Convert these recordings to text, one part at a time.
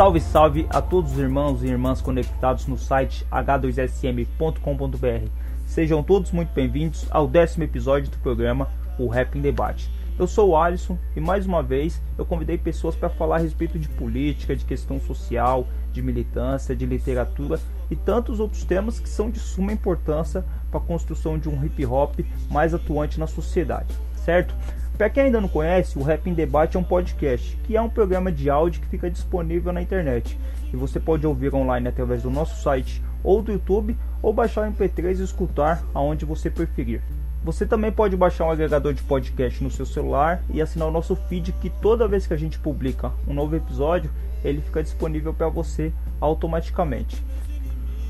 Salve, salve a todos os irmãos e irmãs conectados no site h2sm.com.br. Sejam todos muito bem-vindos ao décimo episódio do programa O Rap em Debate. Eu sou o Alisson e mais uma vez eu convidei pessoas para falar a respeito de política, de questão social, de militância, de literatura e tantos outros temas que são de suma importância para a construção de um hip hop mais atuante na sociedade, certo? Para quem ainda não conhece, o Rap em Debate é um podcast, que é um programa de áudio que fica disponível na internet. E você pode ouvir online através do nosso site ou do YouTube, ou baixar o MP3 e escutar aonde você preferir. Você também pode baixar um agregador de podcast no seu celular e assinar o nosso feed que toda vez que a gente publica um novo episódio, ele fica disponível para você automaticamente.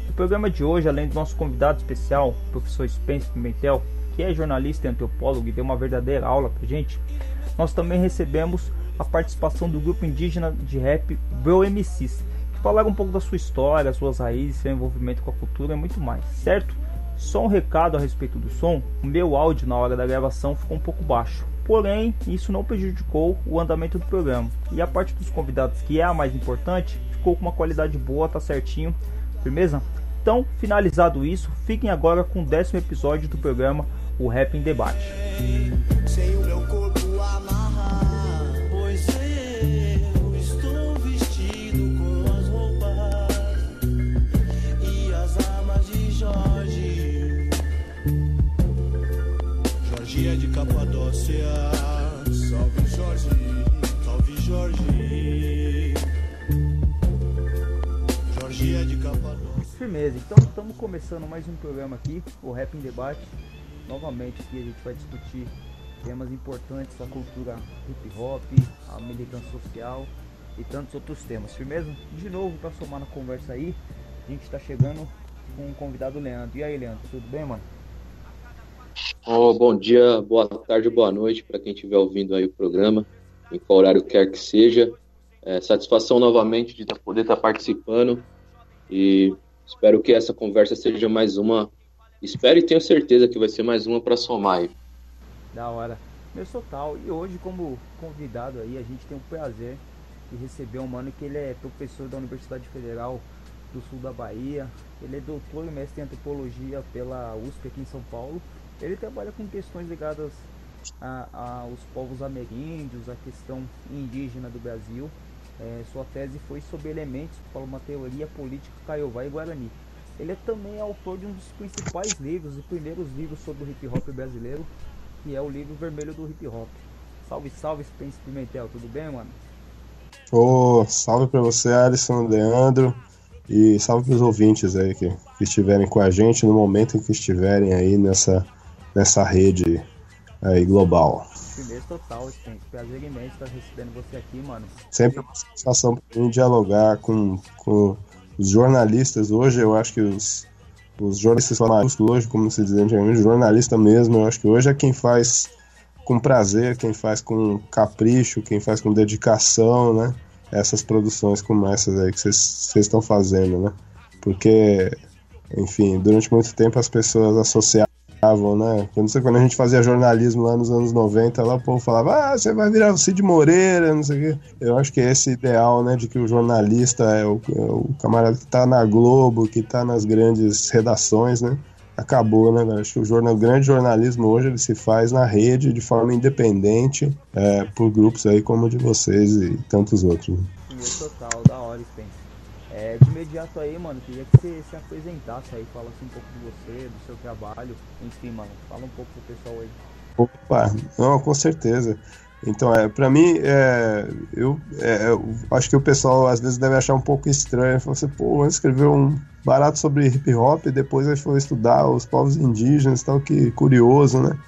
No programa de hoje, além do nosso convidado especial, o professor Spence Pimentel, que é jornalista e antropólogo e deu uma verdadeira aula pra gente, nós também recebemos a participação do grupo indígena de rap Bro MCs, que falaram um pouco da sua história, suas raízes, seu envolvimento com a cultura e muito mais, certo? Só um recado a respeito do som: o meu áudio na hora da gravação ficou um pouco baixo. Porém, isso não prejudicou o andamento do programa. E a parte dos convidados, que é a mais importante, ficou com uma qualidade boa, tá certinho. Firmeza? Então, finalizado isso, fiquem agora com o décimo episódio do programa O Rap em Debate. Sem o meu corpo amarrar, pois eu estou vestido com as roupas as armas de Jorge. Jorge de Capadócia, salve Jorge, salve Jorge. Jorge é de Capadócia. Firmeza, então estamos começando mais um programa aqui, o Rap em Debate. Novamente aqui a gente vai discutir temas importantes da cultura hip hop, a militância social e tantos outros temas. Firmeza? De novo, para somar na conversa aí, a gente está chegando com o convidado Leandro. E aí, Leandro, tudo bem, mano? Oh, bom dia, boa tarde, boa noite para quem estiver ouvindo aí o programa, em qual horário quer que seja. É, satisfação novamente de tá- poder estar participando e espero que essa conversa seja mais uma. Espero e tenho certeza que vai ser mais uma para somar aí. Da hora. Meu total. E hoje, como convidado aí, a gente tem o prazer de receber um mano que ele é professor da Universidade Federal do Sul da Bahia. Ele é doutor e mestre em antropologia pela USP aqui em São Paulo. Ele trabalha com questões ligadas aos povos ameríndios, a questão indígena do Brasil. É, sua tese foi sobre elementos para uma teoria política caiová e guarani. Ele é também autor de um dos principais livros e primeiros livros sobre o hip hop brasileiro, que é o livro Vermelho do Hip Hop. Salve, salve, Spence Pimentel, tudo bem, mano? Ô, salve pra você, Alisson, Leandro, e salve pros ouvintes aí que, que estiverem com a gente no momento em que estiverem aí nessa, nessa rede aí global. Firmeza total, Spence. Prazer imenso estar recebendo você aqui, mano. Sempre uma satisfação pra mim dialogar com, com os jornalistas. Hoje eu acho que os, os jornalistas maiúsculos hoje, como se diz antigamente, jornalista mesmo, eu acho que hoje é quem faz com prazer, quem faz com capricho, quem faz com dedicação, né? Essas produções como essas aí que vocês estão fazendo, né? Porque, enfim, durante muito tempo as pessoas associavam, né? Quando, você- quando a gente fazia jornalismo lá nos anos 90, lá o povo falava, ah, você vai virar o Cid Moreira, não sei o quê. Eu acho que esse ideal, né, de que o jornalista é o, é o camarada que tá na Globo, que tá nas grandes redações, né? acabou, né? Acho que o, jornal, o grande jornalismo hoje ele se faz na rede de forma independente é, por grupos aí como o de vocês e tantos outros. né? Firmeza total, da hora, Spence. É, de imediato aí, mano, queria que você se apresentasse aí, falasse um pouco de você, do seu trabalho. Enfim, mano, fala um pouco pro pessoal aí. Opa, não, com certeza. Então, é, para mim, é, eu, é, eu acho que o pessoal às vezes deve achar um pouco estranho. Falar assim, pô, escreveu um barato sobre hip hop e depois aí foi estudar os povos indígenas tal, que curioso, né?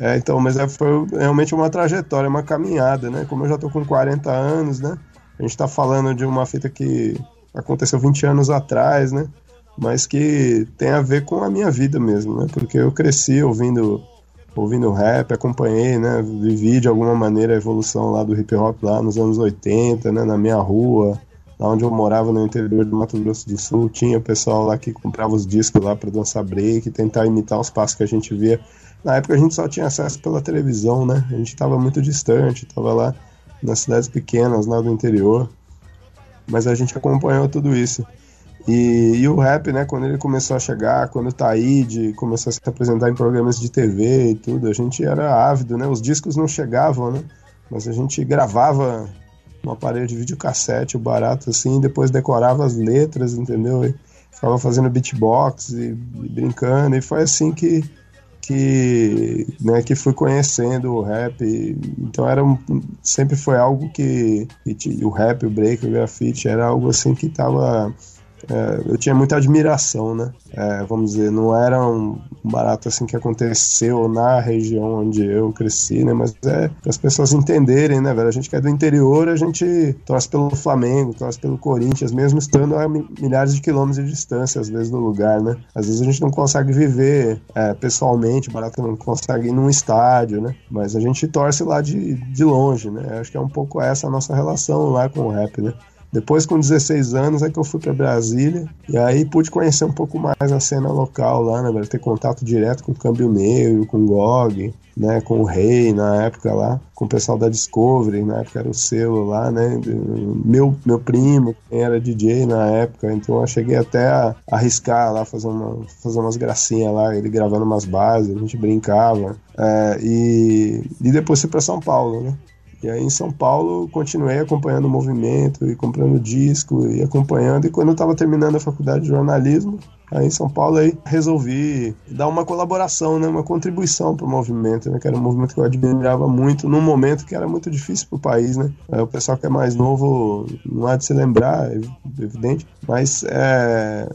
É, então, mas é, foi realmente uma trajetória, uma caminhada, né? Como eu já tô com 40 anos, né? A gente tá falando de uma fita que aconteceu 20 anos atrás, né? Mas que tem a ver com a minha vida mesmo, né? Porque eu cresci ouvindo ouvindo rap, acompanhei, né, vivi de alguma maneira a evolução lá do hip hop lá nos anos 80, né, na minha rua, lá onde eu morava no interior do Mato Grosso do Sul, tinha o pessoal lá que comprava os discos lá para dançar break, tentar imitar os passos que a gente via. Na época a gente só tinha acesso pela televisão, né? A gente estava muito distante, estava lá nas cidades pequenas lá do interior, mas a gente acompanhou tudo isso. E, e, o rap, né, quando ele começou a chegar, quando o Taíde começou a se apresentar em programas de TV e tudo, a gente era ávido, né? Os discos não chegavam, né? Mas a gente gravava um aparelho de videocassete, o barato assim, depois decorava as letras, entendeu? E ficava fazendo beatbox e, e brincando, e foi assim que que, né, que fui conhecendo o rap. Então era um, sempre foi algo que, que o rap, o break, o grafite era algo assim que estava é, eu tinha muita admiração, né? É, vamos dizer, não era um barato assim que aconteceu na região onde eu cresci, né? Mas é para as pessoas entenderem, né, velho? A gente que é do interior, a gente torce pelo Flamengo, torce pelo Corinthians, mesmo estando a milhares de quilômetros de distância, às vezes, do lugar, né? Às vezes a gente não consegue viver é, pessoalmente, barato não consegue ir num estádio, né? Mas a gente torce lá de, de longe, né? Acho que é um pouco essa a nossa relação lá com o rap, né? Depois, com 16 anos, é que eu fui para Brasília e aí pude conhecer um pouco mais a cena local lá, né, velho? Ter contato direto com o Câmbio Negro, com o GOG, né, com o Rei na época lá, com o pessoal da Discovery, na época era o selo lá, né? Meu, meu primo era DJ na época, então eu cheguei até a arriscar lá, fazer, uma, fazer umas gracinhas lá, ele gravando umas bases, a gente brincava. É, e, e depois fui para São Paulo, né? E aí em São Paulo continuei acompanhando o movimento e comprando disco e acompanhando. E quando eu estava terminando a faculdade de jornalismo, aí em São Paulo aí resolvi dar uma colaboração, né, uma contribuição para o movimento, né, que era um movimento que eu admirava muito num momento que era muito difícil para o país, né. É, o pessoal que é mais novo não há de se lembrar, é evidente, mas é,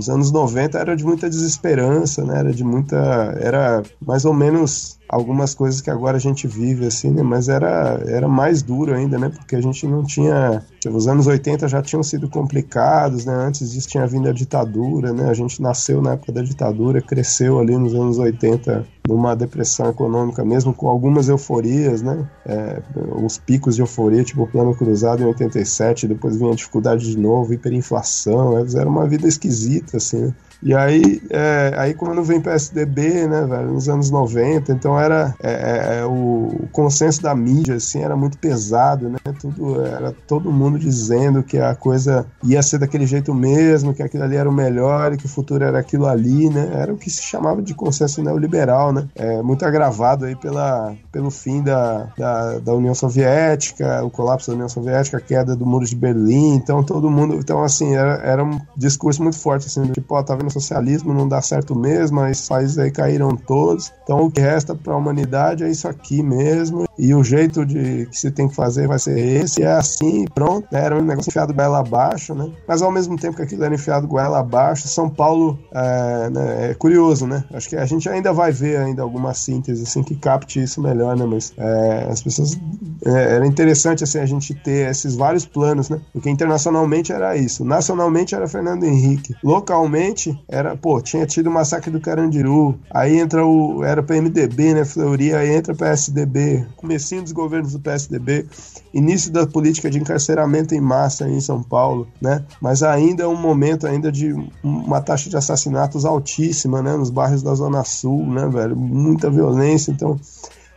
os anos 90 era de muita desesperança, né? Era de muita. Era mais ou menos algumas coisas que agora a gente vive, assim, né? Mas era, era mais duro ainda, né? Porque a gente não tinha. Os anos 80 já tinham sido complicados, né? Antes disso tinha vindo a ditadura, né? A gente nasceu na época da ditadura, cresceu ali nos anos 80 numa depressão econômica, mesmo com algumas euforias, né? É, uns picos de euforia, tipo o plano cruzado em 87, depois vinha a dificuldade de novo, hiperinflação, né? era uma vida esquisita, assim, né? E aí, é, aí quando vem PSDB, né, velho, nos anos 90, então era é, é, é, o, consenso da mídia, assim, era muito pesado, né, tudo, era todo mundo dizendo que a coisa ia ser daquele jeito mesmo, que aquilo ali era o melhor e que o futuro era aquilo ali, né, era o que se chamava de consenso neoliberal, né, é, muito agravado aí pela, pelo fim da, da, da União Soviética, o colapso da União Soviética, a queda do Muro de Berlim, então todo mundo, então assim, era, era um discurso muito forte, assim, tipo, ó, tá vendo socialismo não dá certo mesmo, os países aí caíram todos. Então o que resta para a humanidade é isso aqui mesmo. E o jeito de que se tem que fazer vai ser esse, é assim, pronto. Era um negócio enfiado goela abaixo, né? Mas ao mesmo tempo que aquilo era enfiado goela abaixo, São Paulo é, né, é curioso, né? Acho que a gente ainda vai ver ainda alguma síntese assim que capte isso melhor, né? Mas é, as pessoas é, era interessante assim a gente ter esses vários planos, né? Porque internacionalmente era isso, nacionalmente era Fernando Henrique, localmente era, pô, tinha tido o massacre do Carandiru, aí entra o, era PMDB, né, Fleury, aí entra PSDB, comecinho dos governos do PSDB, início da política de encarceramento em massa em São Paulo, né, mas ainda é um momento ainda de uma taxa de assassinatos altíssima, né, nos bairros da Zona Sul, né, velho, muita violência, então,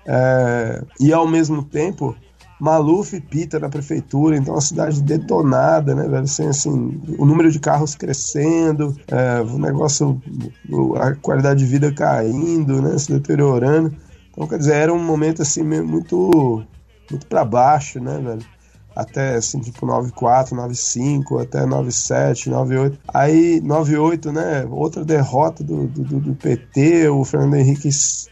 é, e ao mesmo tempo Maluf e Pita na prefeitura, então a cidade detonada, né, velho? Assim, assim, o número de carros crescendo, é, o negócio, a qualidade de vida caindo, né, se deteriorando. Então, quer dizer, era um momento assim muito, muito para baixo, né, velho? até assim, tipo 94, 95, até 97, 98. Aí 98, né? Outra derrota do, do, do PT, o Fernando Henrique se,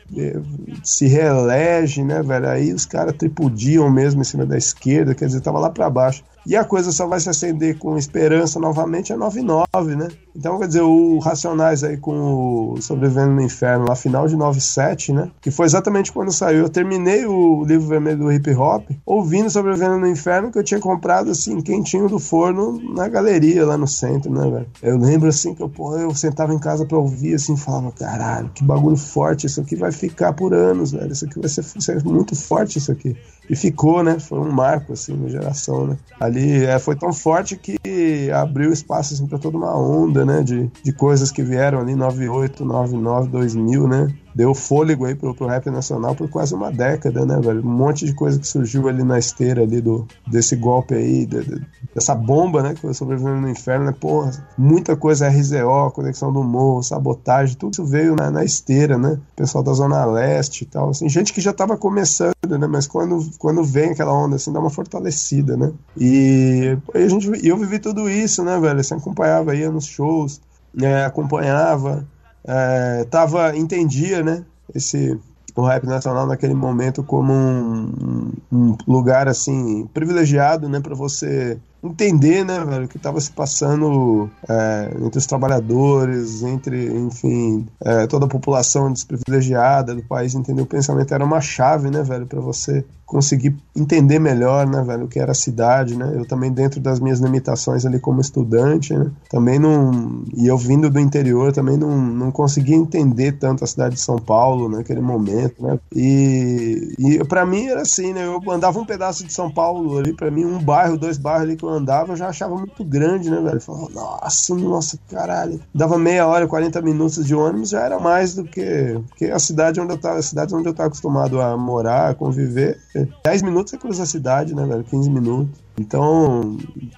se reelege, né, velho? Aí os caras tripudiam mesmo em cima da esquerda, quer dizer, tava lá para baixo. E a coisa só vai se acender com esperança novamente é 99, né? Então, quer dizer, o Racionais aí com o Sobrevivendo no Inferno, lá final de 97, né? Que foi exatamente quando saiu. Eu terminei o livro vermelho do hip hop, ouvindo Sobrevivendo no Inferno, que eu tinha comprado, assim, quentinho do forno na galeria lá no centro, né, velho? Eu lembro, assim, que eu, porra, eu sentava em casa pra ouvir, assim, falava, caralho, que bagulho forte, isso aqui vai ficar por anos, velho. Isso aqui vai ser, ser muito forte, isso aqui. E ficou, né? Foi um marco, assim, na geração, né? Ali é, foi tão forte que abriu espaço, assim, pra toda uma onda, né? De, de coisas que vieram ali, 98, 99, 2000, né? Deu fôlego aí pro, pro rap nacional por quase uma década, né, velho? Um monte de coisa que surgiu ali na esteira ali do, desse golpe aí, de, de, dessa bomba, né? Que foi sobrevivendo no inferno, né? Porra, muita coisa RZO, Conexão do Morro, sabotagem, tudo isso veio na, na esteira, né? Pessoal da Zona Leste e tal, assim, gente que já tava começando, né? Mas quando, quando vem aquela onda, assim, dá uma fortalecida, né? E, a gente, eu vivi tudo isso, né, velho? Você acompanhava, ia nos shows, né? acompanhava é, tava entendia né esse o rap nacional naquele momento como um, um lugar assim privilegiado né para você entender, né, velho, o que estava se passando é, entre os trabalhadores, entre, enfim, é, toda a população desprivilegiada do país, entender o pensamento era uma chave, né, velho, para você conseguir entender melhor, né, velho, o que era a cidade, né? Eu também dentro das minhas limitações ali como estudante, né? Também não e eu vindo do interior também não, não conseguia entender tanto a cidade de São Paulo naquele momento, né? E, e para mim era assim, né? Eu andava um pedaço de São Paulo ali, para mim um bairro, dois bairros ali que eu andava, eu já achava muito grande, né, velho? Falava, nossa, nossa, caralho. Dava meia hora, 40 minutos de ônibus, já era mais do que, que a cidade onde eu tava, a cidade onde eu tava acostumado a morar, a conviver. 10 minutos é cruza a cidade, né, velho? 15 minutos. Então,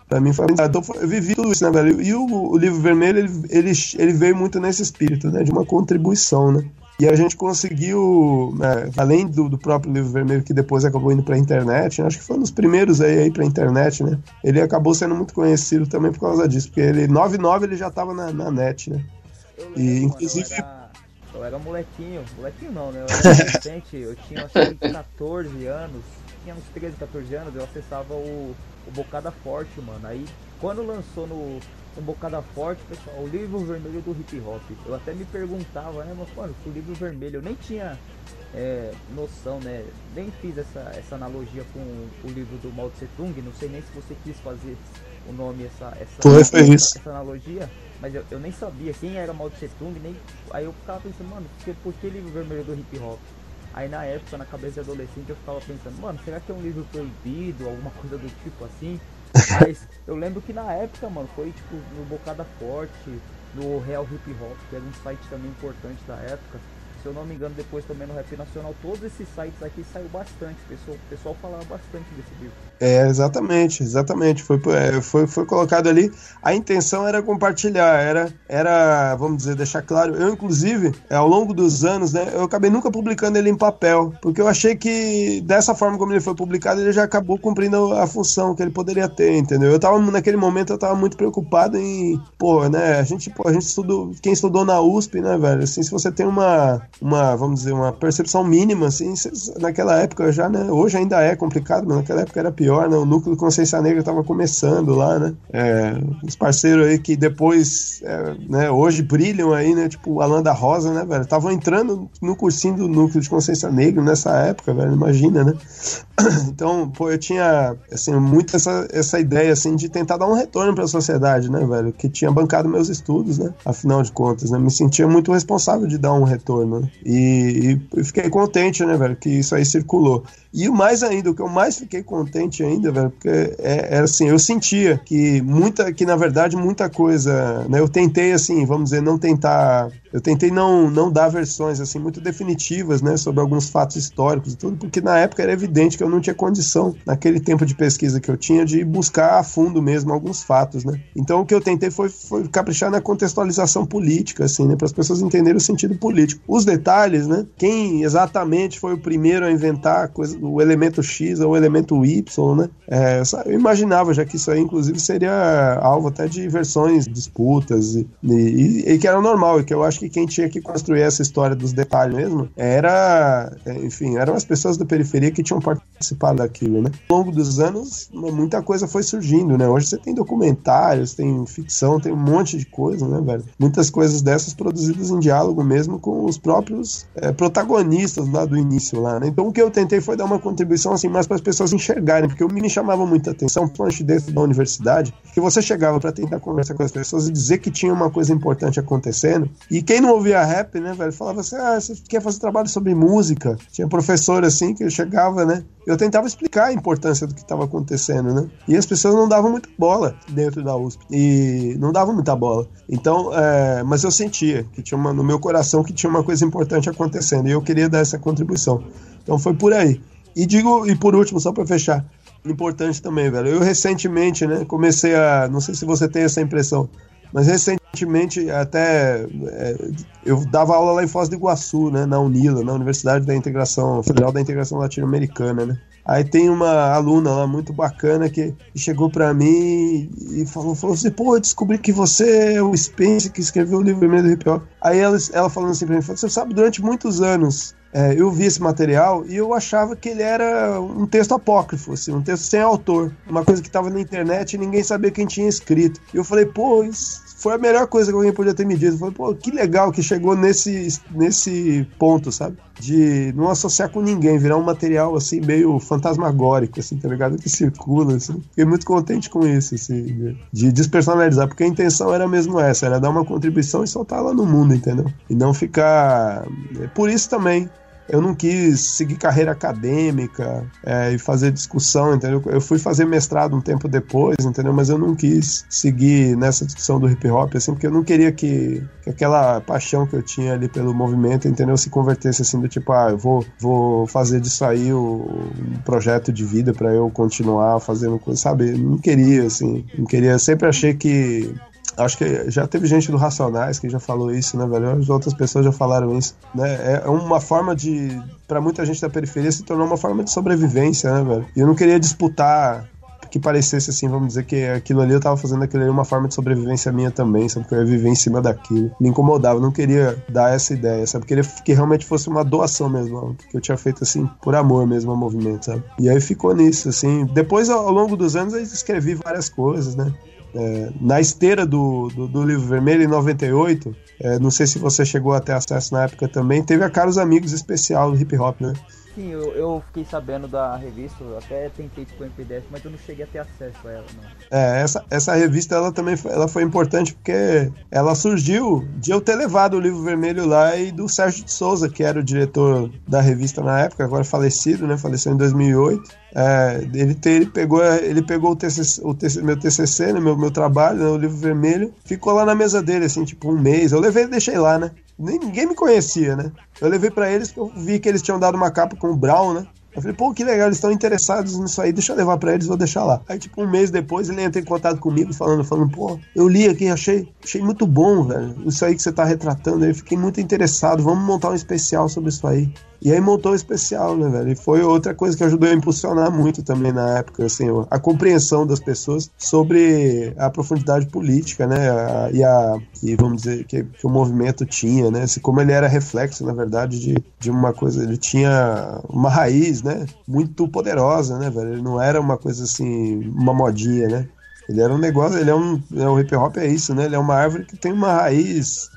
pra mim foi. Então, eu vivi tudo isso, né, velho? E o, o livro vermelho, ele, ele, ele veio muito nesse espírito, né? De uma contribuição, né? E a gente conseguiu, né, além do, do, próprio livro vermelho, que depois acabou indo para a internet, acho que foi um dos primeiros aí, aí para a internet, né? Ele acabou sendo muito conhecido também por causa disso, porque ele, 99 ele já estava na, na, net, né? Eu e inclusive. Eu era, eu era molequinho, molequinho não, né? Eu era adolescente, eu tinha acho que 14 anos, tinha uns 13, 14 anos, eu acessava o, o Bocada Forte, mano. Aí quando lançou no um bocada forte, pessoal, o livro vermelho do hip hop. Eu até me perguntava, né, mas mano, o livro vermelho, eu nem tinha é, noção, né? Nem fiz essa, essa analogia com o livro do Mao Tse Tung, não sei nem se você quis fazer o nome, essa, essa, essa, essa analogia, mas eu, eu nem sabia quem era Mao Tse Tung, nem. Aí eu ficava pensando, mano, por, por que livro vermelho do hip hop? Aí na época, na cabeça de adolescente, eu ficava pensando, mano, será que é um livro proibido, alguma coisa do tipo assim? Mas eu lembro que na época, mano, foi tipo no Bocada Forte, no Real Hip Hop, que era um site também importante da época. Se eu não me engano, depois também no Rap Nacional, todos esses sites aqui saiu bastante. O pessoal, o pessoal falava bastante desse livro. É, exatamente, exatamente. Foi, é, foi, foi colocado ali. A intenção era compartilhar, era, era, vamos dizer, deixar claro. Eu, inclusive, é, ao longo dos anos, né, eu acabei nunca publicando ele em papel, porque eu achei que dessa forma como ele foi publicado, ele já acabou cumprindo a função que ele poderia ter, entendeu? Eu tava, naquele momento, eu tava muito preocupado em, pô, né, a gente, pô, a gente estudou, quem estudou na USP, né, velho, assim, se você tem uma uma, vamos dizer, uma percepção mínima, assim, naquela época já, né, hoje ainda é complicado, mas naquela época era pior, né, o núcleo consciência negra estava começando lá, né, é, os parceiros aí que depois, é, né, hoje brilham aí, né, tipo Alan da Rosa, né, velho, estavam entrando no cursinho do núcleo de consciência negra nessa época, velho, imagina, né, então, pô, eu tinha, assim, muito essa, essa ideia, assim, de tentar dar um retorno para a sociedade, né, velho, que tinha bancado meus estudos, né, afinal de contas, né, me sentia muito responsável de dar um retorno, né? E, e, fiquei contente, né, velho, que isso aí circulou. E o mais ainda, o que eu mais fiquei contente ainda, velho, porque é, é assim, eu sentia que muita, que na verdade muita coisa, né, eu tentei assim, vamos dizer, não tentar, eu tentei não, não dar versões assim muito definitivas, né, sobre alguns fatos históricos e tudo, porque na época era evidente que eu não tinha condição, naquele tempo de pesquisa que eu tinha, de buscar a fundo mesmo alguns fatos, né. Então o que eu tentei foi, foi caprichar na contextualização política, assim, né, para as pessoas entenderem o sentido político. Os detalhes, né? Quem exatamente foi o primeiro a inventar coisa, o elemento X ou o elemento Y, né? É, eu imaginava já que isso aí, inclusive, seria alvo até de versões, disputas, e, e, e que era normal, e que eu acho que quem tinha que construir essa história dos detalhes mesmo era, enfim, eram as pessoas da periferia que tinham participado daquilo, né? Ao longo dos anos, muita coisa foi surgindo, né? Hoje você tem documentários, tem ficção, tem um monte de coisa, né, velho? Muitas coisas dessas produzidas em diálogo mesmo com os próprios é, protagonistas lá do início lá, né? Então o que eu tentei foi dar uma contribuição assim mais para as pessoas enxergarem, porque me chamava muita atenção, principalmente dentro da universidade, que você chegava para tentar conversar com as pessoas e dizer que tinha uma coisa importante acontecendo, e quem não ouvia rap, né, velho, falava assim: "Ah, você quer fazer trabalho sobre música?". Tinha professor assim que chegava, né? Eu tentava explicar a importância do que estava acontecendo, né? E as pessoas não davam muita bola dentro da USP. E não davam muita bola. Então, é, mas eu sentia que tinha uma, no meu coração que tinha uma coisa importante acontecendo. E eu queria dar essa contribuição. Então foi por aí. E digo, e por último, só para fechar, importante também, velho. Eu recentemente, né, comecei a. Não sei se você tem essa impressão, mas recentemente até é, eu dava aula lá em Foz do Iguaçu, né, na Unila, na Universidade da Integração Federal da Integração Latino-Americana, né. Aí tem uma aluna lá muito bacana que chegou para mim e falou, falou assim, pô, eu descobri que você é o Spence que escreveu o livro Vermelho do Hip Hop. Aí ela, ela falando assim pra mim, falou, você sabe, durante muitos anos é, eu vi esse material e eu achava que ele era um texto apócrifo, assim, um texto sem autor, uma coisa que estava na internet e ninguém sabia quem tinha escrito. E eu falei, pô, isso foi a melhor coisa que alguém podia ter me dito. Eu falei, pô, que legal que chegou nesse, nesse ponto, sabe? De não associar com ninguém, virar um material assim meio fantasmagórico, assim, tá ligado? Que circula, assim. Fiquei muito contente com isso, assim, de despersonalizar, porque a intenção era mesmo essa, era dar uma contribuição e soltar ela no mundo, entendeu? E não ficar. Por isso também eu não quis seguir carreira acadêmica é, e fazer discussão, entendeu? Eu fui fazer mestrado um tempo depois, entendeu? Mas eu não quis seguir nessa discussão do hip hop, assim, porque eu não queria que, que aquela paixão que eu tinha ali pelo movimento, entendeu? Se convertesse assim do tipo, ah, eu vou, vou fazer disso aí um projeto de vida para eu continuar fazendo coisa, sabe? Não queria, assim, não queria. Eu sempre achei que Acho que já teve gente do Racionais que já falou isso, né, velho? As outras pessoas já falaram isso, né? É uma forma de, para muita gente da periferia, se tornou uma forma de sobrevivência, né, velho? E eu não queria disputar que parecesse assim, vamos dizer que aquilo ali eu tava fazendo aquilo ali uma forma de sobrevivência minha também, sabe? Que eu ia viver em cima daquilo. Me incomodava, não queria dar essa ideia, sabe? Queria que realmente fosse uma doação mesmo, que eu tinha feito assim, por amor mesmo ao movimento, sabe? E aí ficou nisso, assim. Depois, ao longo dos anos, eu escrevi várias coisas, né? É, na esteira do, do, do, livro vermelho, em 98, é, não sei se você chegou a ter acesso na época também, teve a Caros Amigos especial do hip hop, né? Sim, eu, eu fiquei sabendo da revista, eu até tentei tipo em PDF, mas eu não cheguei a ter acesso a ela, não. É, essa, essa revista ela também foi, ela foi importante porque ela surgiu de eu ter levado o livro vermelho lá e do Sérgio de Souza, que era o diretor da revista na época, agora falecido, né? Faleceu em 2008. É, ele, te, ele pegou, ele pegou o, TCC, o TCC, meu TCC, né, meu, meu trabalho, né, o livro vermelho, ficou lá na mesa dele, assim, tipo um mês. Eu levei e deixei lá, né? Ninguém me conhecia, né? Eu levei para eles, eu vi que eles tinham dado uma capa com o Brown, né? Eu falei, pô, que legal, eles estão interessados nisso aí, deixa eu levar para eles, vou deixar lá. Aí, tipo, um mês depois, ele entra em contato comigo, falando, falando, pô, eu li aqui, achei, achei muito bom, velho, isso aí que você tá retratando aí, fiquei muito interessado, vamos montar um especial sobre isso aí. E aí montou o especial, né, velho? E foi outra coisa que ajudou a impulsionar muito também na época, assim, a compreensão das pessoas sobre a profundidade política, né? E a e vamos dizer que, que, o movimento tinha, né? Assim, como ele era reflexo, na verdade, de, de uma coisa, ele tinha uma raiz, né? Muito poderosa, né, velho? Ele não era uma coisa assim, uma modinha, né? Ele era um negócio, ele é um, é, o hip hop é isso, né? Ele é uma árvore que tem uma raiz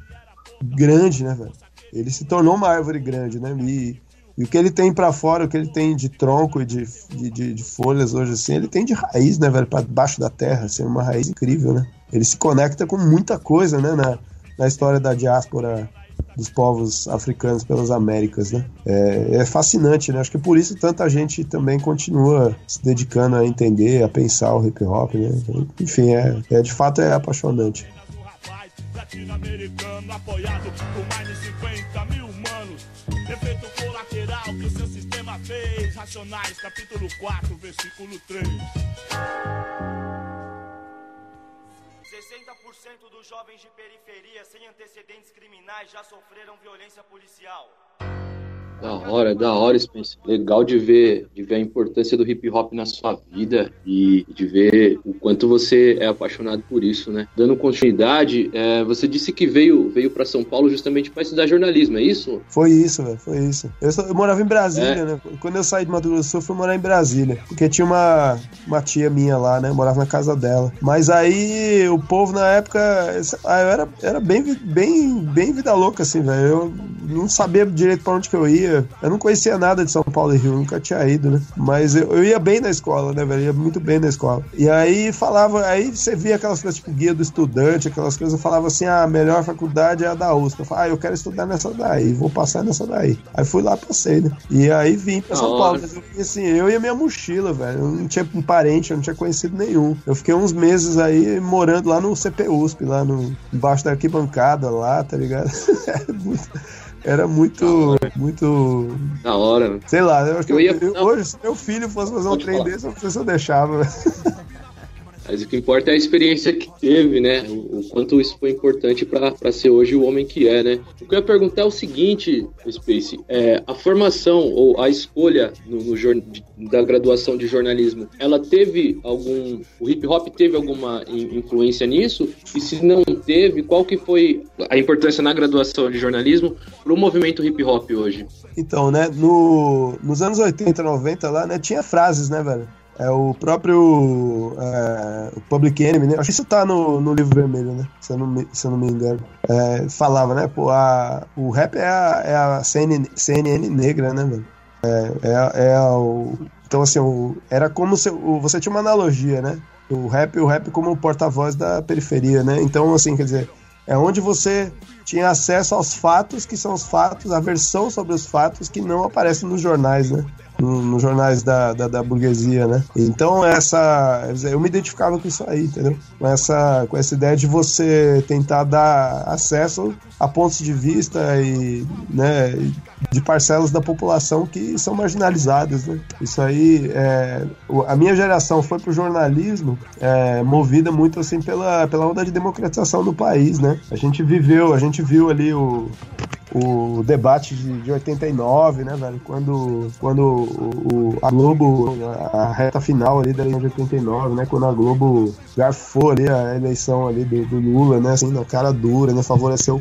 grande, né, velho? Ele se tornou uma árvore grande, né? E, e o que ele tem para fora, o que ele tem de tronco e de, de, de, folhas hoje, assim, ele tem de raiz, né, velho, para baixo da terra, assim, uma raiz incrível, né? Ele se conecta com muita coisa, né, na, na história da diáspora dos povos africanos pelas Américas, né? É, é, fascinante, né? Acho que por isso tanta gente também continua se dedicando a entender, a pensar o hip hop, né? Enfim, é, é de fato é apaixonante latino-americano apoiado por mais de 50 mil humanos. Efeito colateral que o seu sistema fez. Racionais, capítulo 4, versículo 3. 60% dos jovens de periferia sem antecedentes criminais já sofreram violência policial. Da hora, da hora, Spencer. Legal de ver, de ver a importância do hip hop na sua vida e de ver o quanto você é apaixonado por isso, né? Dando continuidade, é, você disse que veio, veio para São Paulo justamente para estudar jornalismo, é isso? Foi isso, velho, foi isso. Eu, só- eu morava em Brasília, É. né? Quando eu saí de Mato Grosso do Sul, eu fui morar em Brasília. Porque tinha uma, uma tia minha lá, né? Eu morava na casa dela. Mas aí o povo na época. lá, Eu era, era bem, bem, bem vida louca, assim, velho. Eu não sabia direito pra onde que eu ia. Eu não conhecia nada de São Paulo e Rio, nunca tinha ido, né? Mas eu, eu ia bem na escola, né, velho? Eu ia muito bem na escola. E aí falava, aí você via aquelas coisas tipo guia do estudante, aquelas coisas, eu falava assim: ah, a melhor faculdade é a da USP. Eu falava, ah, eu quero estudar nessa daí, vou passar nessa daí. Aí fui lá, passei, né? E aí vim pra São. Paulo. Mas eu vim assim, eu e a minha mochila, velho. Eu não tinha um parente, eu não tinha conhecido nenhum. Eu fiquei uns meses aí morando lá no CPUSP, lá no, embaixo da arquibancada lá, tá ligado? Era muito. Era muito, muito Da hora. Sei lá, eu Eu ia- eu- hoje, se meu filho fosse fazer um Pode trem falar. desse, eu não sei se eu deixava. Mas o que importa é a experiência que teve, né? O, o quanto isso foi importante para ser hoje o homem que é, né? O que eu ia perguntar é o seguinte, Space: é, a formação ou a escolha no, no da graduação de jornalismo, ela teve algum. O hip hop teve alguma in- influência nisso? E se não teve, qual que foi a importância na graduação de jornalismo para o movimento hip hop hoje? Então, né, no, nos anos 80, 90 lá, né, tinha frases, né, velho? É o próprio é, Public Enemy, né? Acho que isso tá no, no livro vermelho, né? Se eu não me, se eu não me engano. É, falava, né? Pô, a, o rap é a, é a CNN, CNN negra, né, velho? É, é, é o, então, assim, o- era como se o- você tinha uma analogia, né? O rap, o rap como o porta-voz da periferia, né? Então, assim, quer dizer, é onde você tinha acesso aos fatos, que são os fatos, a versão sobre os fatos que não aparecem nos jornais, né? No- Nos jornais da, da, da burguesia, né? Então, essa. Eu me identificava com isso aí, entendeu? Com essa, com essa ideia de você tentar dar acesso a pontos de vista e, né, de parcelas da população que são marginalizadas, né? Isso aí, é, o- a minha geração foi pro jornalismo é, movida muito assim pela, pela onda de democratização do país, né? A gente viveu, a gente viu ali o, o debate de, de 89, né, velho? Quando, quando o, o- a Globo, a reta final ali da eleição de 89, né? Quando a Globo garfou ali a eleição ali do, do Lula, né? Assim, na cara dura, né? Favoreceu o.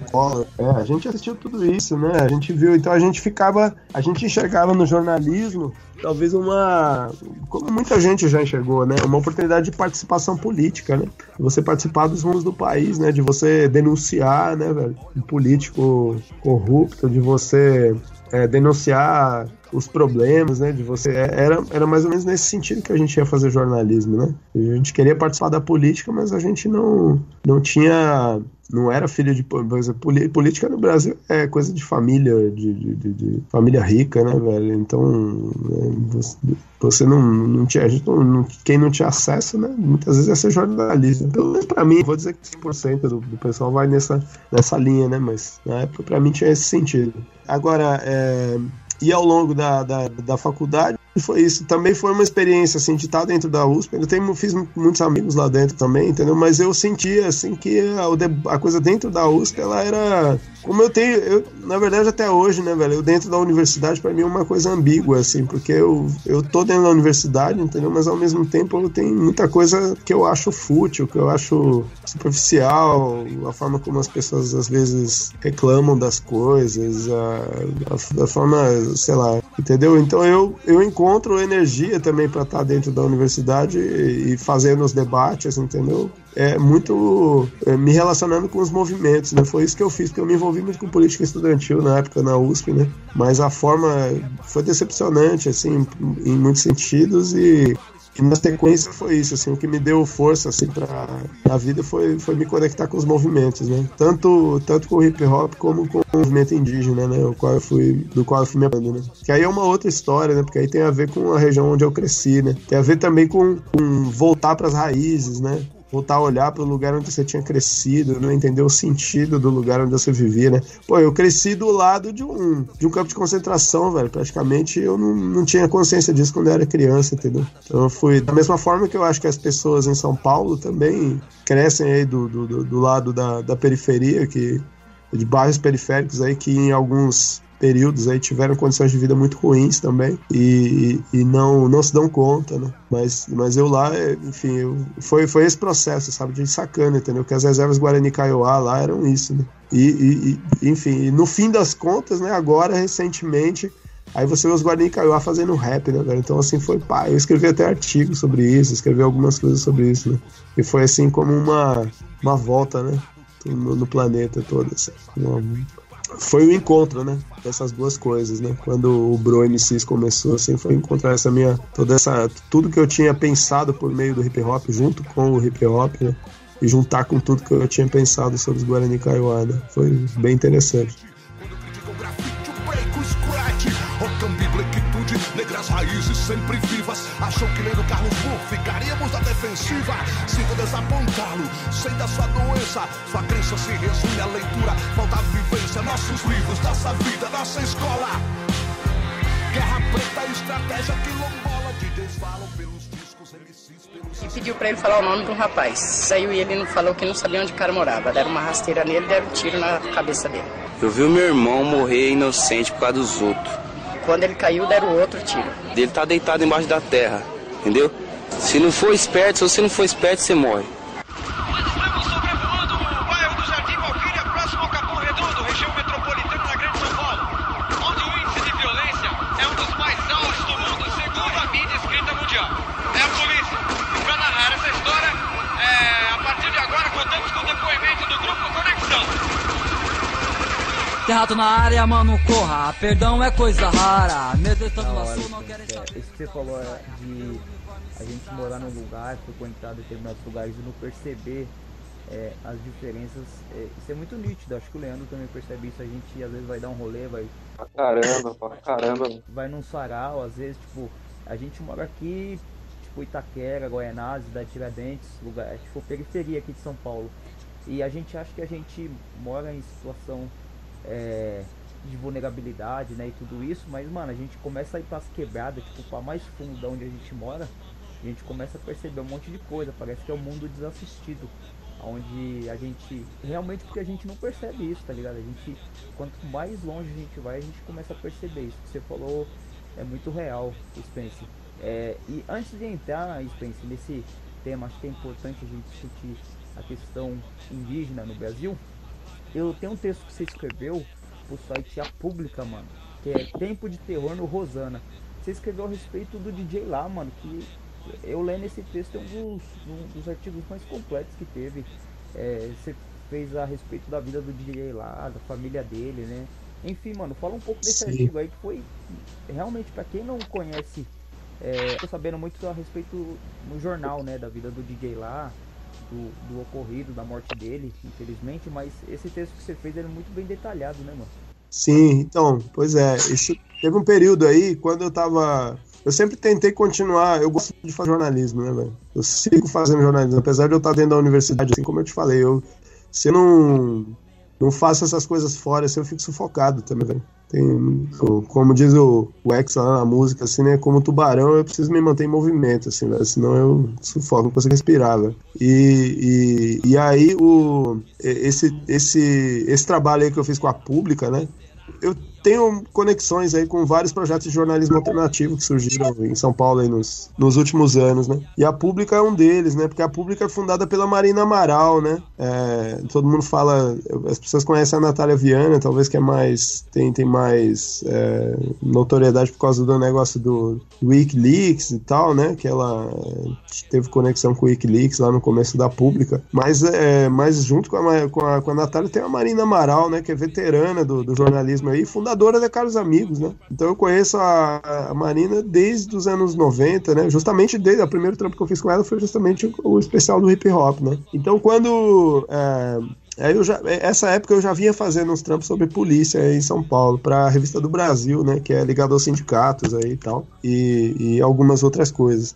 É, a gente assistiu tudo isso, né? A gente viu, então a gente ficava, a gente enxergava no jornalismo talvez uma, como muita gente já enxergou, né? Uma oportunidade de participação política, né? Você participar dos rumos do país, né? De você denunciar, né, velho? Um político corrupto, de você é, denunciar os problemas, né? De você é, era, era mais ou menos nesse sentido que a gente ia fazer jornalismo, né? A gente queria participar da política, mas a gente não não tinha não era filho de por exemplo, política no Brasil é coisa de família de, de, de- de família rica, né, velho? Então né, você, você não, não tinha não, quem não tinha acesso, né? Muitas vezes é ser jornalista. Pelo menos para mim, vou dizer que 100% do, do pessoal vai nessa nessa linha, né? Mas na época para mim tinha esse sentido. Agora é, e ao longo da, da, da faculdade foi isso. Também foi uma experiência, assim, de estar dentro da USP. Eu tenho, fiz muitos amigos lá dentro também, entendeu? Mas eu sentia, assim, que a, a coisa dentro da USP, ela era... Como eu tenho... Eu, na verdade, até hoje, né, velho? Eu dentro da universidade, pra mim, é uma coisa ambígua, assim, porque eu, eu tô dentro da universidade, entendeu? Mas, ao mesmo tempo, eu tenho muita coisa que eu acho fútil, que eu acho superficial, a forma como as pessoas, às vezes, reclamam das coisas, a, a, a forma, sei lá, entendeu? Então, eu, eu encontro energia também para estar dentro da universidade e fazendo os debates, entendeu? É muito é, me relacionando com os movimentos, né? Foi isso que eu fiz, porque eu me envolvi muito com política estudantil na época na USP, né? Mas a forma foi decepcionante, assim, em muitos sentidos e e na sequência foi isso, assim, o que me deu força, assim, pra, pra vida foi, foi me conectar com os movimentos, né? Tanto, tanto com o hip hop como com o movimento indígena, né? O qual eu fui, do qual eu fui me aprendendo, né? Que aí é uma outra história, né? Porque aí tem a ver com a região onde eu cresci, né? Tem a ver também com, com voltar pras raízes, né? Voltar a olhar para o lugar onde você tinha crescido, não entender o sentido do lugar onde você vivia, né? Pô, eu cresci do lado de um, de um campo de concentração, velho. Praticamente eu não, não tinha consciência disso quando eu era criança, entendeu? Então eu fui da mesma forma que eu acho que as pessoas em São Paulo também crescem aí do, do, do lado da, da periferia, que de bairros periféricos aí que em alguns períodos aí tiveram condições de vida muito ruins também e, e não, não se dão conta, né? Mas, mas eu lá, enfim, eu, foi, foi esse processo, sabe, de sacana, entendeu? Que as reservas Guarani Kaiowá lá eram isso, né? E, e, e enfim, no fim das contas, né, agora, recentemente, aí você vê os Guarani Kaiowá fazendo rap, né, velho? Então, assim, foi pá, eu escrevi até artigos sobre isso, escrevi algumas coisas sobre isso, né? E foi, assim, como uma, uma volta, né? No, no planeta todo, assim. Uma, foi o encontro, né? Dessas duas coisas, né? Quando o Bro MCs começou, assim, foi encontrar essa minha. toda essa. tudo que eu tinha pensado por meio do hip hop, junto com o hip hop, né? E juntar com tudo que eu tinha pensado sobre os Guarani Kaiowá, né? Foi bem interessante. negras raízes sempre. Achou que lendo Carlos Moore ficaríamos na defensiva. Sinto desapontá-lo, sei da sua doença. Sua crença se resume à leitura, falta vivência. Nossos livros, nossa vida, nossa escola. Guerra preta, estratégia quilombola. DJs falam pelos discos, MCs pelos. E pediu pra ele falar o nome de um rapaz. Saiu e ele não falou que não sabia onde o cara morava. Deram uma rasteira nele e deram um tiro na cabeça dele. Eu vi o meu irmão morrer inocente por causa dos outros. Quando ele caiu, deram outro tiro. Ele tá deitado embaixo da terra, entendeu? Se não for esperto, se você não for esperto, você morre. Tem rato na área, mano, corra. Perdão é coisa rara. Medo Da tanto hora, laço, isso, não querem é, saber. isso que você falou é, de a gente morar num lugar, frequentar determinados lugares e não perceber é, as diferenças, é, isso é muito nítido. Acho que o Leandro também percebe isso. A gente às vezes vai dar um rolê, vai, Pra caramba, pra caramba. vai num sarau, às vezes, tipo, a gente mora aqui, tipo, Itaquera, Goianazes, da Tiradentes, lugar, é, tipo, periferia aqui de São Paulo. E a gente acha que a gente mora em situação é, de vulnerabilidade, né, e tudo isso, mas, mano, a gente começa a ir pras quebradas, tipo, pra mais fundo da onde a gente mora, a gente começa a perceber um monte de coisa, parece que é um mundo desassistido, onde a gente, realmente porque a gente não percebe isso, tá ligado? A gente, quanto mais longe a gente vai, a gente começa a perceber isso, que você falou é muito real, Spence. É, e antes de entrar, Spence, nesse tema, acho que é importante a gente discutir a questão indígena no Brasil, eu tenho um texto que você escreveu pro site A Pública, mano, que é Tempo de Terror no Rosana. Você escreveu a respeito do DJ lá, mano, que eu lendo esse texto é um dos, um dos artigos mais completos que teve. É, você fez a respeito da vida do DJ lá, da família dele, né? Enfim, mano, fala um pouco desse Sim. artigo aí que foi realmente pra quem não conhece, é, tô sabendo muito a respeito no jornal, né, da vida do DJ lá, do, do ocorrido, da morte dele, infelizmente, mas esse texto que você fez ele é muito bem detalhado, né, mano? Sim, então, pois é. Isso, teve um período aí, quando eu tava. Eu sempre tentei continuar. Eu gosto de fazer jornalismo, né, velho? Eu sigo fazendo jornalismo, apesar de eu estar dentro da universidade, assim como eu te falei. Eu, se eu não, não faço essas coisas fora, assim, eu fico sufocado também, velho. Tem, como diz o, o X lá na música, assim, né? Como tubarão, eu preciso me manter em movimento, assim, velho. Senão eu sufoco, não consigo respirar, velho. E, e, e aí, o, esse, esse, esse trabalho aí que eu fiz com a pública, né? eu tenho conexões aí com vários projetos de jornalismo alternativo que surgiram em São Paulo aí nos, nos últimos anos, né? E a Pública é um deles, né? Porque a Pública é fundada pela Marina Amaral, né? É, todo mundo fala, as pessoas conhecem a Natália Viana, talvez que é mais tem, tem mais é, notoriedade por causa do negócio do, Wikileaks e tal, né? Que ela é, teve conexão com o Wikileaks lá no começo da Pública, mas é, mas junto com a, com a, com a Natália tem a Marina Amaral, né? Que é veterana do, do jornalismo aí, fundadora da Caros Amigos, né? Então eu conheço a, a Marina desde os anos 90, né? Justamente desde o primeiro trampo que eu fiz com ela foi justamente o, o especial do hip hop, né? Então quando é, Aí eu já, essa época eu já vinha fazendo uns trampos sobre polícia em São Paulo, para a Revista do Brasil, né, que é ligado aos sindicatos aí e tal, e, e algumas outras coisas.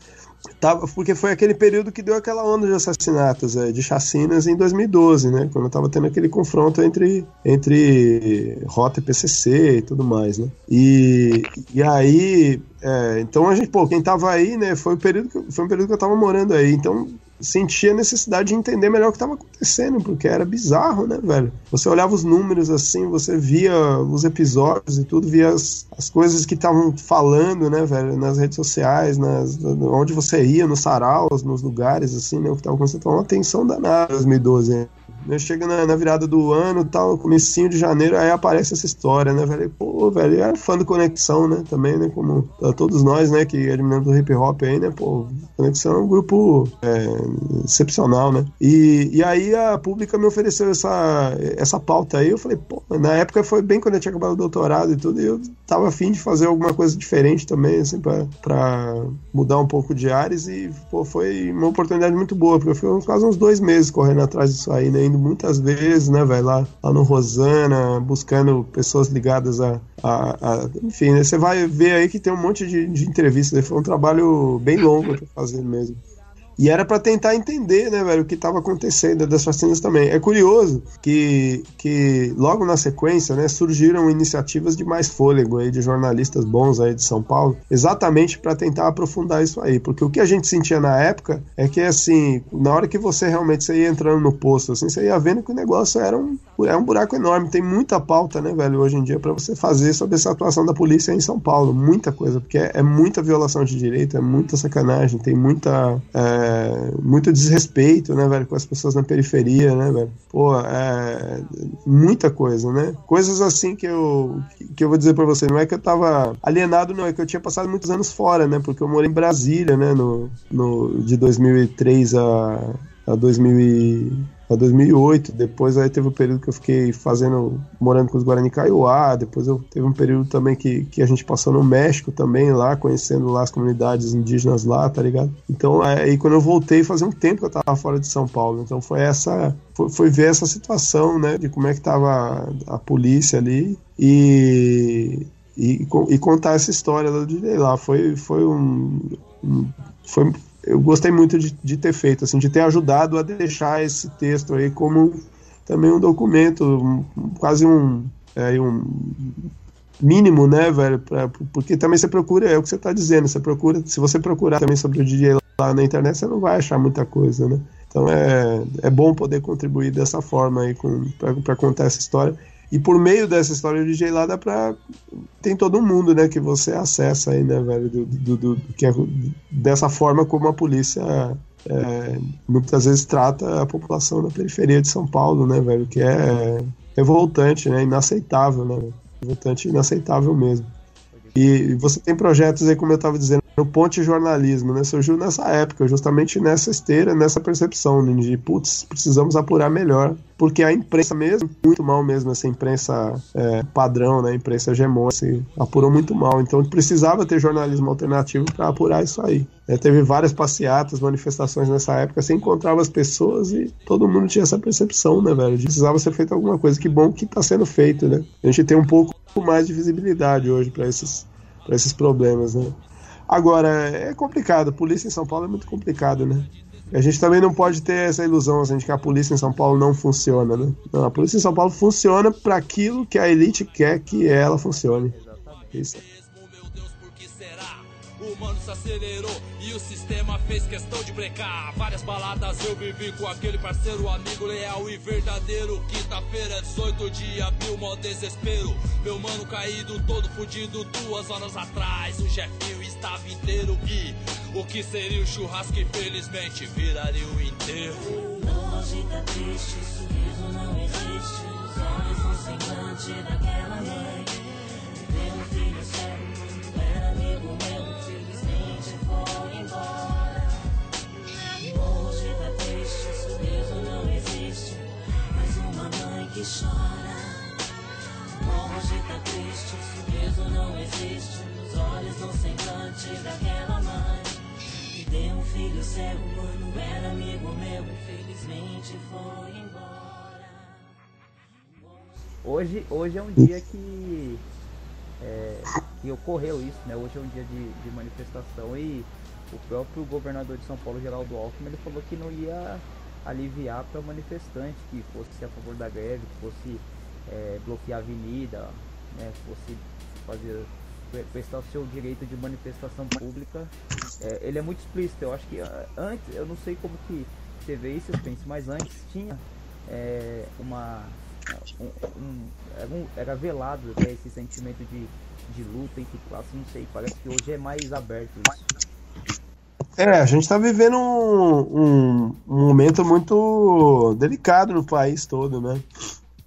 Tava, porque foi aquele período que deu aquela onda de assassinatos, é, de chacinas em 2012, né? Quando tava tendo aquele confronto entre, entre Rota e PCC e tudo mais, né? E, e aí, é, então a gente, pô, quem tava aí, né? Foi, o período que, foi um período que eu tava morando aí, então sentia a necessidade de entender melhor o que estava acontecendo, porque era bizarro, né, velho? Você olhava os números assim, você via os episódios e tudo, via as, as coisas que estavam falando, né, velho, nas redes sociais, nas, onde você ia, nos saraus, nos lugares, assim, né, o que estava acontecendo, então uma atenção danada em 2012, né? Chega na, na, virada do ano, tal, comecinho de janeiro, aí aparece essa história, né, velho? Pô, velho, é fã do Conexão, né, também, né, como todos nós, né, que admiramos do hip hop aí, né, pô, Conexão é um grupo é, excepcional, né? E, e aí a Pública me ofereceu essa, essa pauta aí, eu falei, pô, na época foi bem quando eu tinha acabado o doutorado e tudo, e eu tava afim de fazer alguma coisa diferente também, assim, pra, pra mudar um pouco de ares, e, pô, foi uma oportunidade muito boa, porque eu fiquei quase uns dois meses correndo atrás disso aí, né, indo muitas vezes, né, velho, lá, lá no Rosana, buscando pessoas ligadas a, a, a enfim, né, você vai ver aí que tem um monte de, de entrevistas, né, foi um trabalho bem longo eu fazendo mesmo. E era para tentar entender, né, velho, o que estava acontecendo das vacinas também. É curioso que, que logo na sequência, né, surgiram iniciativas de mais fôlego aí de jornalistas bons aí de São Paulo, exatamente para tentar aprofundar isso aí, porque o que a gente sentia na época é que assim, na hora que você realmente você ia entrando no posto, assim, você ia vendo que o negócio era um, é um buraco enorme, tem muita pauta, né, velho, hoje em dia para você fazer sobre essa atuação da polícia em São Paulo, muita coisa, porque é, é muita violação de direito, é muita sacanagem, tem muita é, muito desrespeito, né, velho, com as pessoas na periferia, né, velho. Pô, é, muita coisa, né? Coisas assim que eu, que eu vou dizer pra você, não é que eu tava alienado, não, é que eu tinha passado muitos anos fora, né, porque eu morei em Brasília, né, no, no, de 2003 a, a 2000 a 2008. Depois aí teve um período que eu fiquei fazendo, morando com os Guarani Kaiowá. Depois eu teve um período também que, que a gente passou no México também, lá, conhecendo lá as comunidades indígenas lá, tá ligado? Então aí quando eu voltei, fazia um tempo que eu tava fora de São Paulo. Então foi essa, foi, foi ver essa situação, né, de como é que tava a, a polícia ali e, e, e, contar essa história do DJ lá. Foi, foi um, um foi, eu gostei muito de, de, ter feito, assim, de ter ajudado a deixar esse texto aí como também um documento, um, quase um, é, um mínimo, né, velho? Pra, porque também você procura, é o que você está dizendo, você procura, se você procurar também sobre o DJ lá na internet, você não vai achar muita coisa, né? Então é, é bom poder contribuir dessa forma aí para contar essa história. E por meio dessa história do DJ lá dá pra. Tem todo mundo, né, que você acessa aí, né, velho? Do, do, do, do que é, dessa forma como a polícia é, muitas vezes trata a população da periferia de São Paulo, né, velho? Que é revoltante, né? Inaceitável, né? Revoltante e inaceitável mesmo. E você tem projetos aí, como eu estava dizendo, no Ponte Jornalismo, né? Surgiu nessa época, justamente nessa esteira, nessa percepção né? de, putz, precisamos apurar melhor, porque a imprensa mesmo, muito mal mesmo, essa imprensa é, padrão, né? Imprensa hegemônica, assim, apurou muito mal. Então precisava ter jornalismo alternativo para apurar isso aí. É, teve várias passeatas, manifestações nessa época, você encontrava as pessoas e todo mundo tinha essa percepção, né, velho? De precisava ser feito alguma coisa. Que bom que está sendo feito, né? A gente tem um pouco mais de visibilidade hoje para esses, esses problemas, né? Agora, é complicado. Polícia em São Paulo é muito complicado, né? A gente também não pode ter essa ilusão assim, de que a polícia em São Paulo não funciona, né? Não, a polícia em São Paulo funciona para aquilo que a elite quer que ela funcione. Isso mano se acelerou e o sistema fez questão de brecar. Várias baladas eu vivi com aquele parceiro, amigo leal e verdadeiro. Quinta-feira, 18 de abril, mó desespero. Meu mano caído, todo fudido, duas horas atrás. O Jefinho estava inteiro e o que seria o churrasco, infelizmente, viraria o enterro. Longe tá triste, sorriso não existe. Os olhos no semblante daquela mãe. Hoje tá triste, sorriso não existe. Mais uma mãe que chora. Hoje tá triste, sorriso não existe. Nos olhos no semblante daquela mãe. Que deu um filho ser humano, era amigo meu. Infelizmente foi embora. Hoje, hoje é um dia que é, que ocorreu isso, né? Hoje é um dia de manifestação e o próprio governador de São Paulo, Geraldo Alckmin, ele falou que não ia aliviar para manifestante que fosse a favor da greve, que fosse é, bloquear a avenida, né, fosse fazer prestar o seu direito de manifestação pública. É, ele é muito explícito. Eu acho que ah, antes, eu não sei como que você vê isso, Spence, mas antes tinha é, uma um, era, um, era velado até esse sentimento de, de luta entre classes, não sei, parece que hoje é mais aberto isso. É, a gente está vivendo um, um, um, momento muito delicado no país todo, né?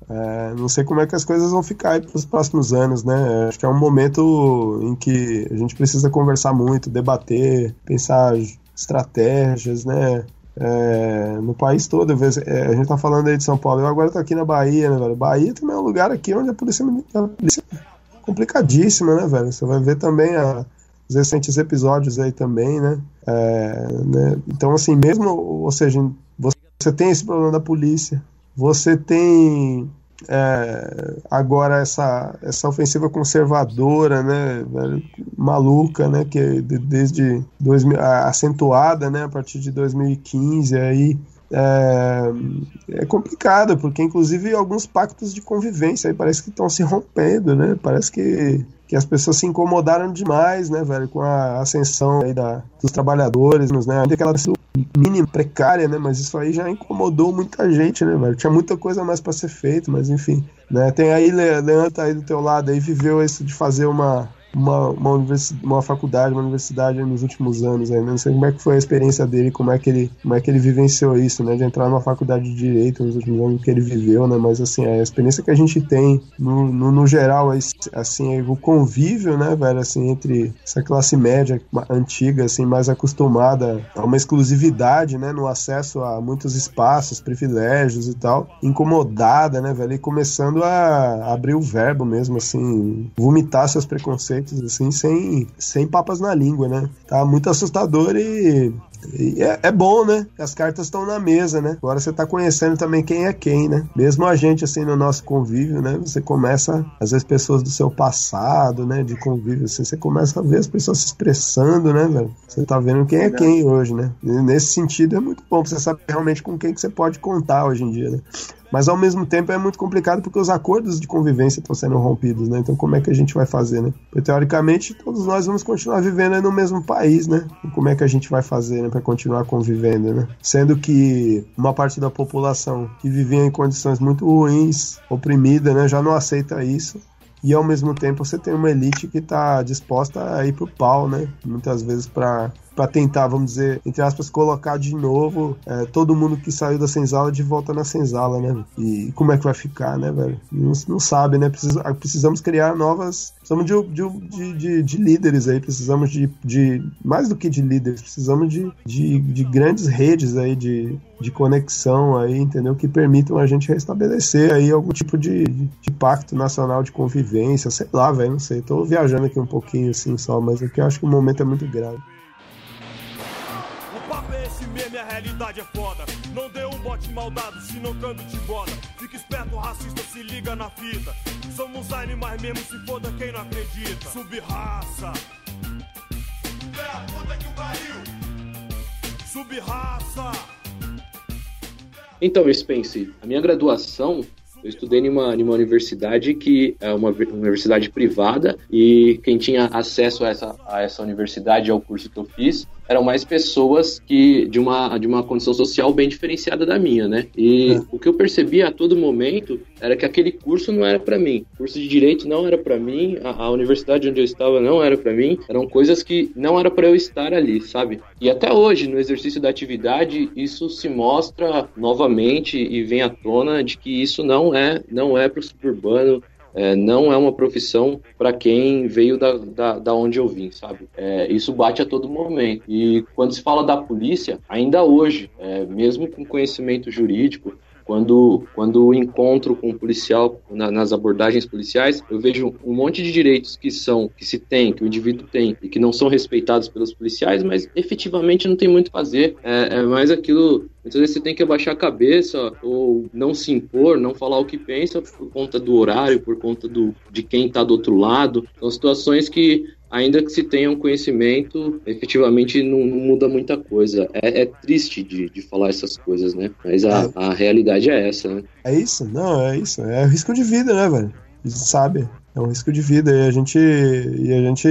É, não sei como é que as coisas vão ficar para os próximos anos, né? Acho que é um momento em que a gente precisa conversar muito, debater, pensar estratégias, né? É, no país todo, é, a gente tá falando aí de São Paulo, eu agora tô aqui na Bahia, né, velho? Bahia também é um lugar aqui onde a polícia, a polícia é complicadíssima, né, velho? Você vai ver também a, os recentes episódios aí também, né? É, né? Então, assim, mesmo, ou seja, você tem esse problema da polícia, você tem é, agora essa, essa ofensiva conservadora, né, maluca, né, que desde 2000, acentuada, né, a partir de 2015 aí é, é complicado, porque inclusive alguns pactos de convivência aí parece que estão se rompendo, né, parece que que as pessoas se incomodaram demais, né, velho, com a ascensão aí da, dos trabalhadores, né, aquela mínima precária, né, mas isso aí já incomodou muita gente, né, velho, tinha muita coisa mais para ser feito, mas enfim, né, tem aí, Leandro tá aí do teu lado aí, viveu isso de fazer uma uma, uma, uma faculdade, uma universidade nos últimos anos aí, né? Não sei como é que foi a experiência dele, como é que ele, como é que ele vivenciou isso, né? De entrar numa faculdade de Direito nos últimos anos que ele viveu, né? Mas, assim, a experiência que a gente tem, no, no, no geral, assim, o convívio, né, velho, assim, entre essa classe média antiga, assim, mais acostumada a uma exclusividade, né? No acesso a muitos espaços, privilégios e tal, incomodada, né, velho? E começando a abrir o verbo mesmo, assim, vomitar seus preconceitos assim, sem, sem papas na língua, né? Tá muito assustador e é, é, bom, né? As cartas estão na mesa, né? Agora você tá conhecendo também quem é quem, né? Mesmo a gente, assim, no nosso convívio, né? Você começa, às vezes, pessoas do seu passado, né? De convívio, assim, você começa a ver as pessoas se expressando, né, velho? Você tá vendo quem é quem hoje, né? E nesse sentido é muito bom pra você saber realmente com quem que você pode contar hoje em dia, né? Mas ao mesmo tempo é muito complicado porque os acordos de convivência estão sendo rompidos, né? Então como é que a gente vai fazer, né? Porque teoricamente todos nós vamos continuar vivendo no mesmo país, né? E como é que a gente vai fazer, né? Para continuar convivendo, né? Sendo que uma parte da população que vivia em condições muito ruins, oprimida, né? Já não aceita isso e ao mesmo tempo você tem uma elite que está disposta a ir pro pau, né? Muitas vezes para para tentar, vamos dizer, entre aspas, colocar de novo é, todo mundo que saiu da senzala de volta na senzala, né? E como é que vai ficar, né, velho? Não, não sabe, né? Precisa, precisamos criar novas. Precisamos de, de, de, de, líderes aí, precisamos de, de. Mais do que de líderes, precisamos de, de, de grandes redes aí de, de conexão aí, entendeu? Que permitam a gente restabelecer aí algum tipo de, de pacto nacional de convivência, sei lá, velho, não sei. Tô viajando aqui um pouquinho assim só, mas aqui eu acho que o momento é muito grave realidade é foda. Não dê um bote maldado, se não canto te bola. Fica esperto, racista, se liga na fita. Somos animais mesmo, se foda quem não acredita. Subraça. É a puta que o pariu. Subraça. Então, Spence, a minha graduação eu estudei em uma, em uma universidade que é uma universidade privada e quem tinha acesso a essa, a essa universidade, ao curso que eu fiz, eram mais pessoas que de uma, de uma condição social bem diferenciada da minha, né? E é. o que eu percebia a todo momento era que aquele curso não era para mim. O curso de direito não era para mim, a, a, universidade onde eu estava não era para mim. Eram coisas que não era para eu estar ali, sabe? E até hoje, no exercício da atividade, isso se mostra novamente e vem à tona de que isso não é, não é para o suburbano, é, não é uma profissão para quem veio da, da, da, onde eu vim, sabe? É, isso bate a todo momento. E quando se fala da polícia, ainda hoje, é, mesmo com conhecimento jurídico, quando, quando encontro com um policial na, nas abordagens policiais, eu vejo um monte de direitos que são que se tem, que o indivíduo tem e que não são respeitados pelos policiais, mas efetivamente não tem muito a fazer. É, é mais aquilo Muitas vezes você tem que abaixar a cabeça ou não se impor, não falar o que pensa por conta do horário, por conta do, de quem está do outro lado. São situações que ainda que se tenha um conhecimento, efetivamente não, não muda muita coisa. É, é triste de, de falar essas coisas, né? Mas a, a realidade é essa, né? É isso? Não, é isso. É risco de vida, né, velho? A gente sabe. É um risco de vida. E a gente, e a gente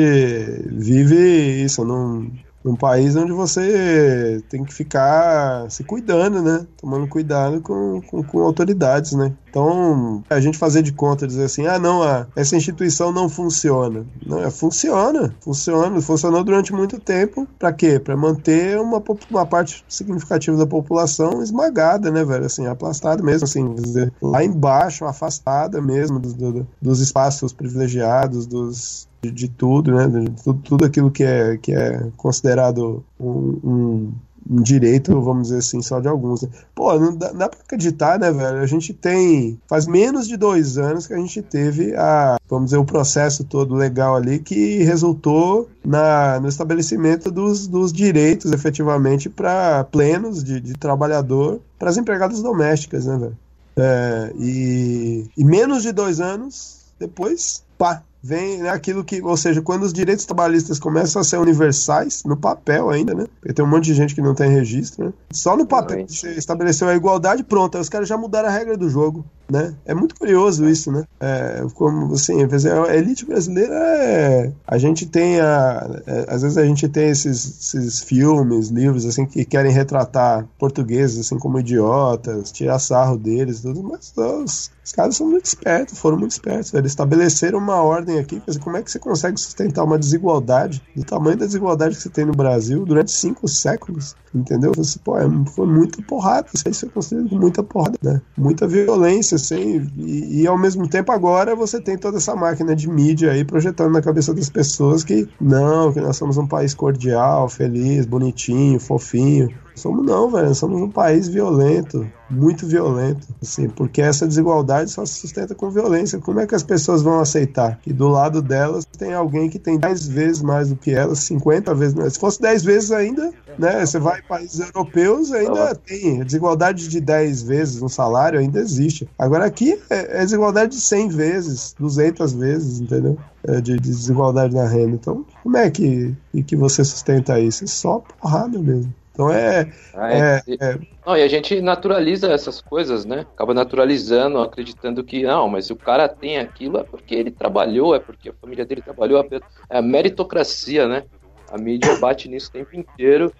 vive isso num, num país onde você tem que ficar se cuidando, né? Tomando cuidado com, com, com autoridades, né? Então, a gente fazer de conta, dizer assim, ah, não, a, essa instituição não funciona. Não, é, funciona, funciona, funcionou durante muito tempo. Para quê? Para manter uma, uma parte significativa da população esmagada, né, velho? Assim, aplastada mesmo, assim, dizer, lá embaixo, afastada mesmo do, do, dos espaços privilegiados, dos, de, de tudo, né? De tudo, tudo aquilo que é, que é considerado um, um direito, vamos dizer assim, só de alguns. Né? Pô, não dá, dá pra acreditar, né, velho? A gente tem. Faz menos de dois anos que a gente teve a, vamos dizer, o processo todo legal ali que resultou na, no estabelecimento dos, dos direitos efetivamente para plenos de, de trabalhador para as empregadas domésticas, né, velho? É, e, e menos de dois anos depois, pá, vem né, aquilo que, ou seja, quando os direitos trabalhistas começam a ser universais, no papel ainda, né? Porque tem um monte de gente que não tem registro, né? Só no papel você estabeleceu a igualdade, pronto, aí os caras já mudaram a regra do jogo, né? É muito curioso isso, né? É, como, assim, a elite brasileira é... A gente tem a... É, às vezes a gente tem esses, esses filmes, livros, assim, que querem retratar portugueses, assim, como idiotas, tirar sarro deles, tudo, mas os, os caras são muito espertos, foram muito espertos, eles estabeleceram uma ordem aqui, como é que você consegue sustentar uma desigualdade do tamanho da desigualdade que você tem no Brasil durante cinco séculos, entendeu? Você, pô, é, foi muita porrada, isso aí foi construído com muita porrada, né? Muita violência, assim, e, e, ao mesmo tempo agora você tem toda essa máquina de mídia aí projetando na cabeça das pessoas que não, que nós somos um país cordial, feliz, bonitinho, fofinho, Somos não, velho. Somos um país violento, muito violento, assim, porque essa desigualdade só se sustenta com violência. Como é que as pessoas vão aceitar que do lado delas tem alguém que tem 10 vezes mais do que elas, 50 vezes mais? Se fosse 10 vezes ainda, né? Você vai em países europeus, ainda tem. A desigualdade de 10 vezes no salário ainda existe. Agora aqui é, é desigualdade de 100 vezes, 200 vezes, entendeu? É de, de, desigualdade na renda. Então, como é que, que você sustenta isso? É só porrada mesmo. Então é. Ah, é, é, Não, e a gente naturaliza essas coisas, né? Acaba naturalizando, acreditando que não, mas se o cara tem aquilo é porque ele trabalhou, é porque a família dele trabalhou. É a meritocracia, né? A mídia bate nisso o tempo inteiro.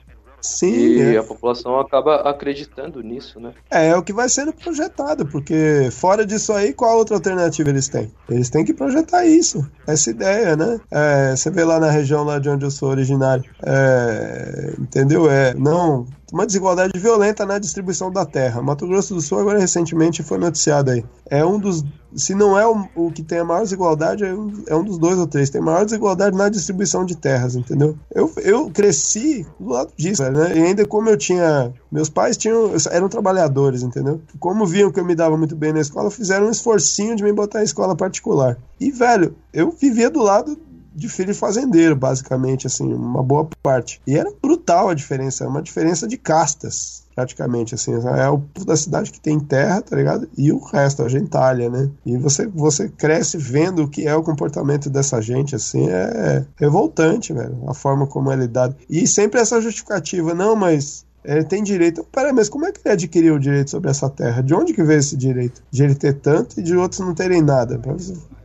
Sim, e é. a população acaba acreditando nisso, né? É, é o que vai sendo projetado, porque fora disso aí, qual outra alternativa eles têm? Eles têm que projetar isso, essa ideia, né? É, você vê lá na região lá de onde eu sou originário, é, entendeu? É, não, uma desigualdade violenta na distribuição da terra. Mato Grosso do Sul agora recentemente foi noticiado aí. É um dos, se não é o, o que tem a maior desigualdade, é um, é um, dos dois ou três. Tem maior desigualdade na distribuição de terras, entendeu? Eu, eu cresci do lado disso, né? E ainda como eu tinha, meus pais tinham, eram trabalhadores, entendeu? Como viam que eu me dava muito bem na escola, fizeram um esforcinho de me botar em escola particular. E velho, eu vivia do lado de filho de fazendeiro, basicamente, assim, uma boa parte. E era brutal a diferença, uma diferença de castas, praticamente, assim, é o da cidade que tem terra, tá ligado? E o resto, a gentalha, né? E você, você cresce vendo o que é o comportamento dessa gente, assim, é revoltante, velho, a forma como é lidado. E sempre essa justificativa, não, mas ele tem direito. Peraí, mas como é que ele adquiriu o direito sobre essa terra? De onde que veio esse direito? De ele ter tanto e de outros não terem nada.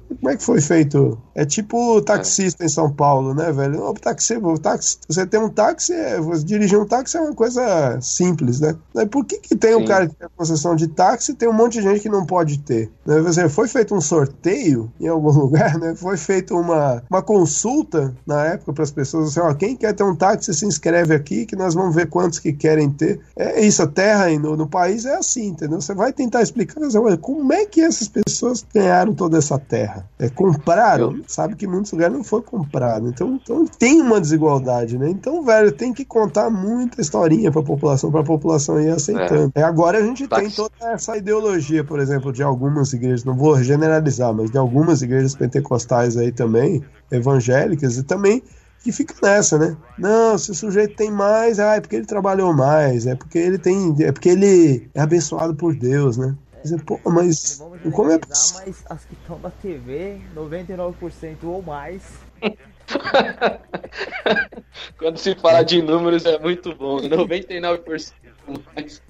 Como é que foi feito? É tipo taxista em São Paulo, né, velho? O táxi, o táxi, você tem um táxi, é, você dirigir um táxi é uma coisa simples, né? Por que, que tem Sim. um cara que tem a concessão de táxi e tem um monte de gente que não pode ter? Né? Dizer, foi feito um sorteio em algum lugar, né? Foi feita uma, uma consulta na época para as pessoas assim, ó, quem quer ter um táxi se inscreve aqui que nós vamos ver quantos que querem ter. É isso, a terra no, no país é assim, entendeu? Você vai tentar explicar, mas como é que essas pessoas ganharam toda essa terra? É, compraram, sabe que muitos lugares não foi comprado. Então, então tem uma desigualdade, né? Então, velho, tem que contar muita historinha para a população, para a população ir aceitando. É. agora a gente tem toda essa ideologia, por exemplo, de algumas igrejas, não vou generalizar, mas de algumas igrejas pentecostais aí também, evangélicas, e também que fica nessa, né? Não, se o sujeito tem mais, ah, é porque ele trabalhou mais, é porque ele tem, é porque ele é abençoado por Deus, né? Dizer, Pô, mas como é Mas as que estão na TV, 99% ou mais. Quando se fala de números é muito bom. 99% mais.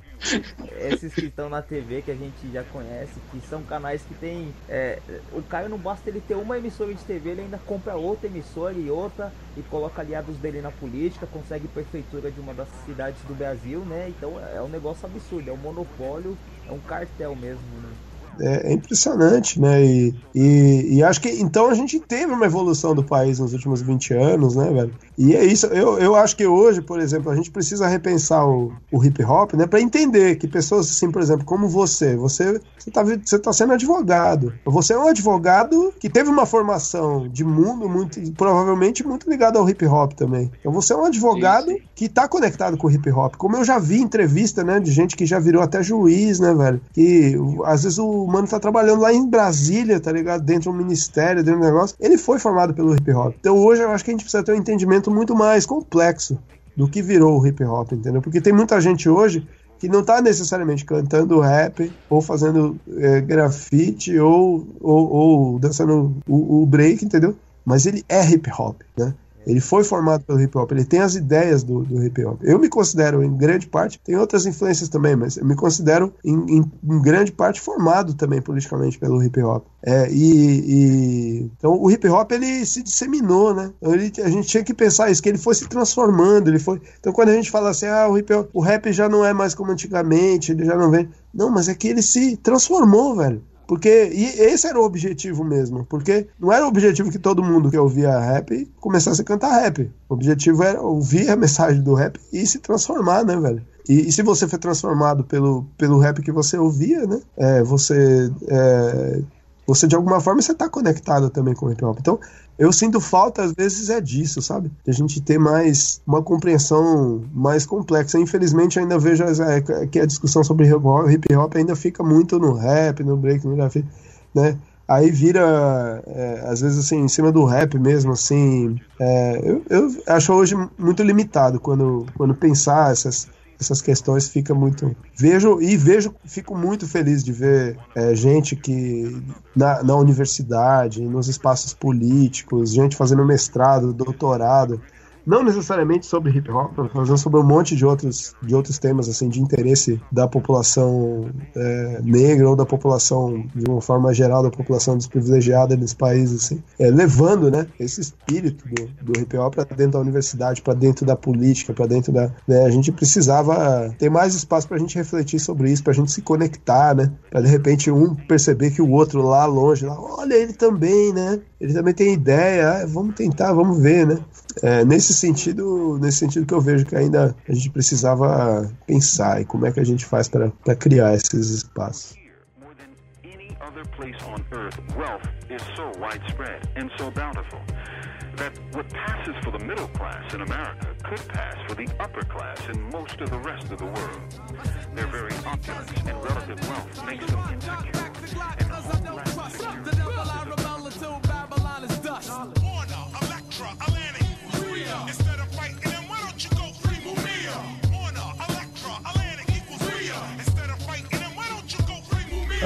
Esses que estão na TV que a gente já conhece, que são canais que tem. é, o Caio não basta ele ter uma emissora de TV, ele ainda compra outra emissora e outra e coloca aliados dele na política, consegue prefeitura de uma das cidades do Brasil, né? Então é um negócio absurdo, é um monopólio, é um cartel mesmo, né? É, é impressionante, né? E, e, e acho que então a gente teve uma evolução do país nos últimos 20 anos, né, velho? E é isso, eu, eu acho que hoje, por exemplo, a gente precisa repensar o, o hip hop, né? Pra entender que pessoas assim, por exemplo, como você, você, você, tá, você tá sendo advogado. Você é um advogado que teve uma formação de mundo muito, provavelmente muito ligado ao hip hop também. Então você é um advogado que tá conectado com o hip hop. Como eu já vi entrevista, né, de gente que já virou até juiz, né, velho? Que às vezes o mano tá trabalhando lá em Brasília, tá ligado? Dentro do ministério, dentro do negócio. Ele foi formado pelo hip hop. Então hoje eu acho que a gente precisa ter um entendimento muito mais complexo do que virou o hip hop, entendeu? Porque tem muita gente hoje que não tá necessariamente cantando rap ou fazendo é, grafite ou, ou, ou dançando o, o break, entendeu? Mas ele é hip hop, né? Ele foi formado pelo hip hop, ele tem as ideias do, do hip hop. Eu me considero, em grande parte, tem outras influências também, mas eu me considero, em, em- em grande parte, formado também politicamente pelo hip hop. É, e, e- então o hip hop ele se disseminou, né? Então, ele- a gente tinha que pensar isso, que ele foi se transformando, ele foi. Então quando a gente fala assim, ah, o hip hop, o rap já não é mais como antigamente, ele já não vem. Não, mas é que ele se transformou, velho. Porque e esse era o objetivo mesmo. Porque não era o objetivo que todo mundo que ouvia rap começasse a cantar rap. O objetivo era ouvir a mensagem do rap e se transformar, né, velho? E, e se você foi transformado pelo, pelo rap que você ouvia, né? É, você. é, você de alguma forma você tá conectado também com o hip hop. Então, eu sinto falta às vezes é disso, sabe? De a gente ter mais uma compreensão mais complexa. Infelizmente, ainda vejo é, que a discussão sobre hip hop ainda fica muito no rap, no break, no grafite, né? Aí vira, é, às vezes, assim, em cima do rap mesmo, assim. é, eu, eu acho hoje muito limitado quando, quando pensar essas, essas questões fica muito. Vejo e vejo, fico muito feliz de ver é, gente que na, na universidade, nos espaços políticos, gente fazendo mestrado, doutorado, não necessariamente sobre hip hop, mas sobre um monte de outros, de outros temas assim de interesse da população é, negra ou da população de uma forma geral da população desprivilegiada nesse país assim, é, levando, né, esse espírito do, do hip hop para dentro da universidade, para dentro da política, para dentro da, né, a gente precisava ter mais espaço para a gente refletir sobre isso, para a gente se conectar, né, para de repente um perceber que o outro lá longe, lá, olha ele também, né, ele também tem ideia, ah, vamos tentar, vamos ver, né. É, nesse sentido, nesse sentido que eu vejo que ainda a gente precisava pensar e como é que a gente faz para criar esses espaços. that what passes for the middle class in America could pass for the upper class in most of the rest of the world. Their very opulence and relative wealth makes them insecure, and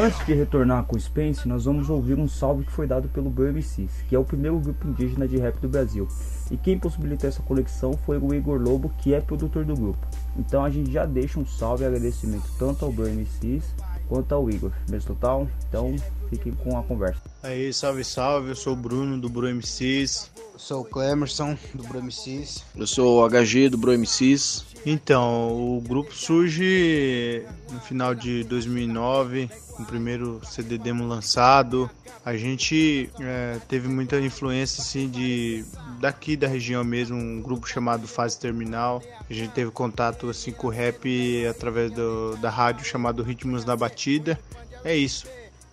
Antes de retornar com o Spence, nós vamos ouvir um salve que foi dado pelo BMCs, que é o primeiro grupo indígena de rap do Brasil. E quem possibilitou essa conexão foi o Igor Lobo, que é produtor do grupo. Então a gente já deixa um salve e agradecimento tanto ao BMCs quanto ao Igor. Mesmo total? Então fiquem com a conversa. Aí, salve, salve, eu sou o Bruno do Bro MCs. Eu sou o Clemerson do Bro MCs. Eu sou o HG do Bro MCs. Então, o grupo surge no final de 2009, com o primeiro CD demo lançado. A gente é, teve muita influência assim de daqui da região mesmo, um grupo chamado Fase Terminal. A gente teve contato assim com o rap através do, da rádio chamado Ritmos da Batida. É isso.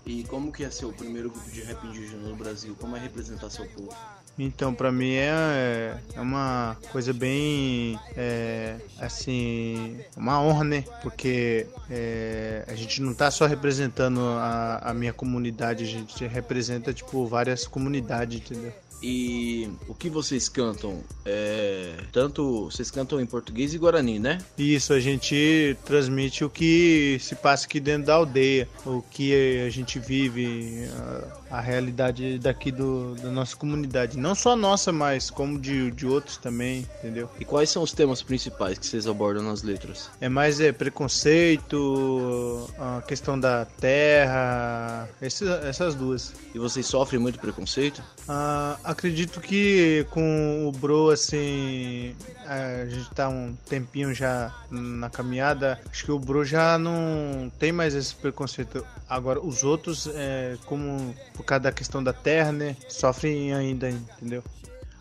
E como que é ser o primeiro grupo de rap indígena no Brasil? Como é representar seu povo? Então, pra mim é, é uma coisa bem, é, assim, uma honra, né? Porque é, a gente não tá só representando a, a minha comunidade, a gente representa, tipo, várias comunidades, entendeu? E o que vocês cantam? É, tanto vocês cantam em português e guarani, né? Isso, a gente transmite o que se passa aqui dentro da aldeia, o que a gente vive, a, realidade daqui do, da nossa comunidade. Não só a nossa, mas como de, de outros também, entendeu? E quais são os temas principais que vocês abordam nas letras? É mais é, preconceito, a questão da terra, esse, essas duas. E vocês sofrem muito preconceito? Ah, acredito que com o Bro, assim, a gente tá um tempinho já na caminhada, acho que o Bro já não tem mais esse preconceito. Agora, os outros, é, como por causa da questão da terra, né, sofrem ainda, entendeu?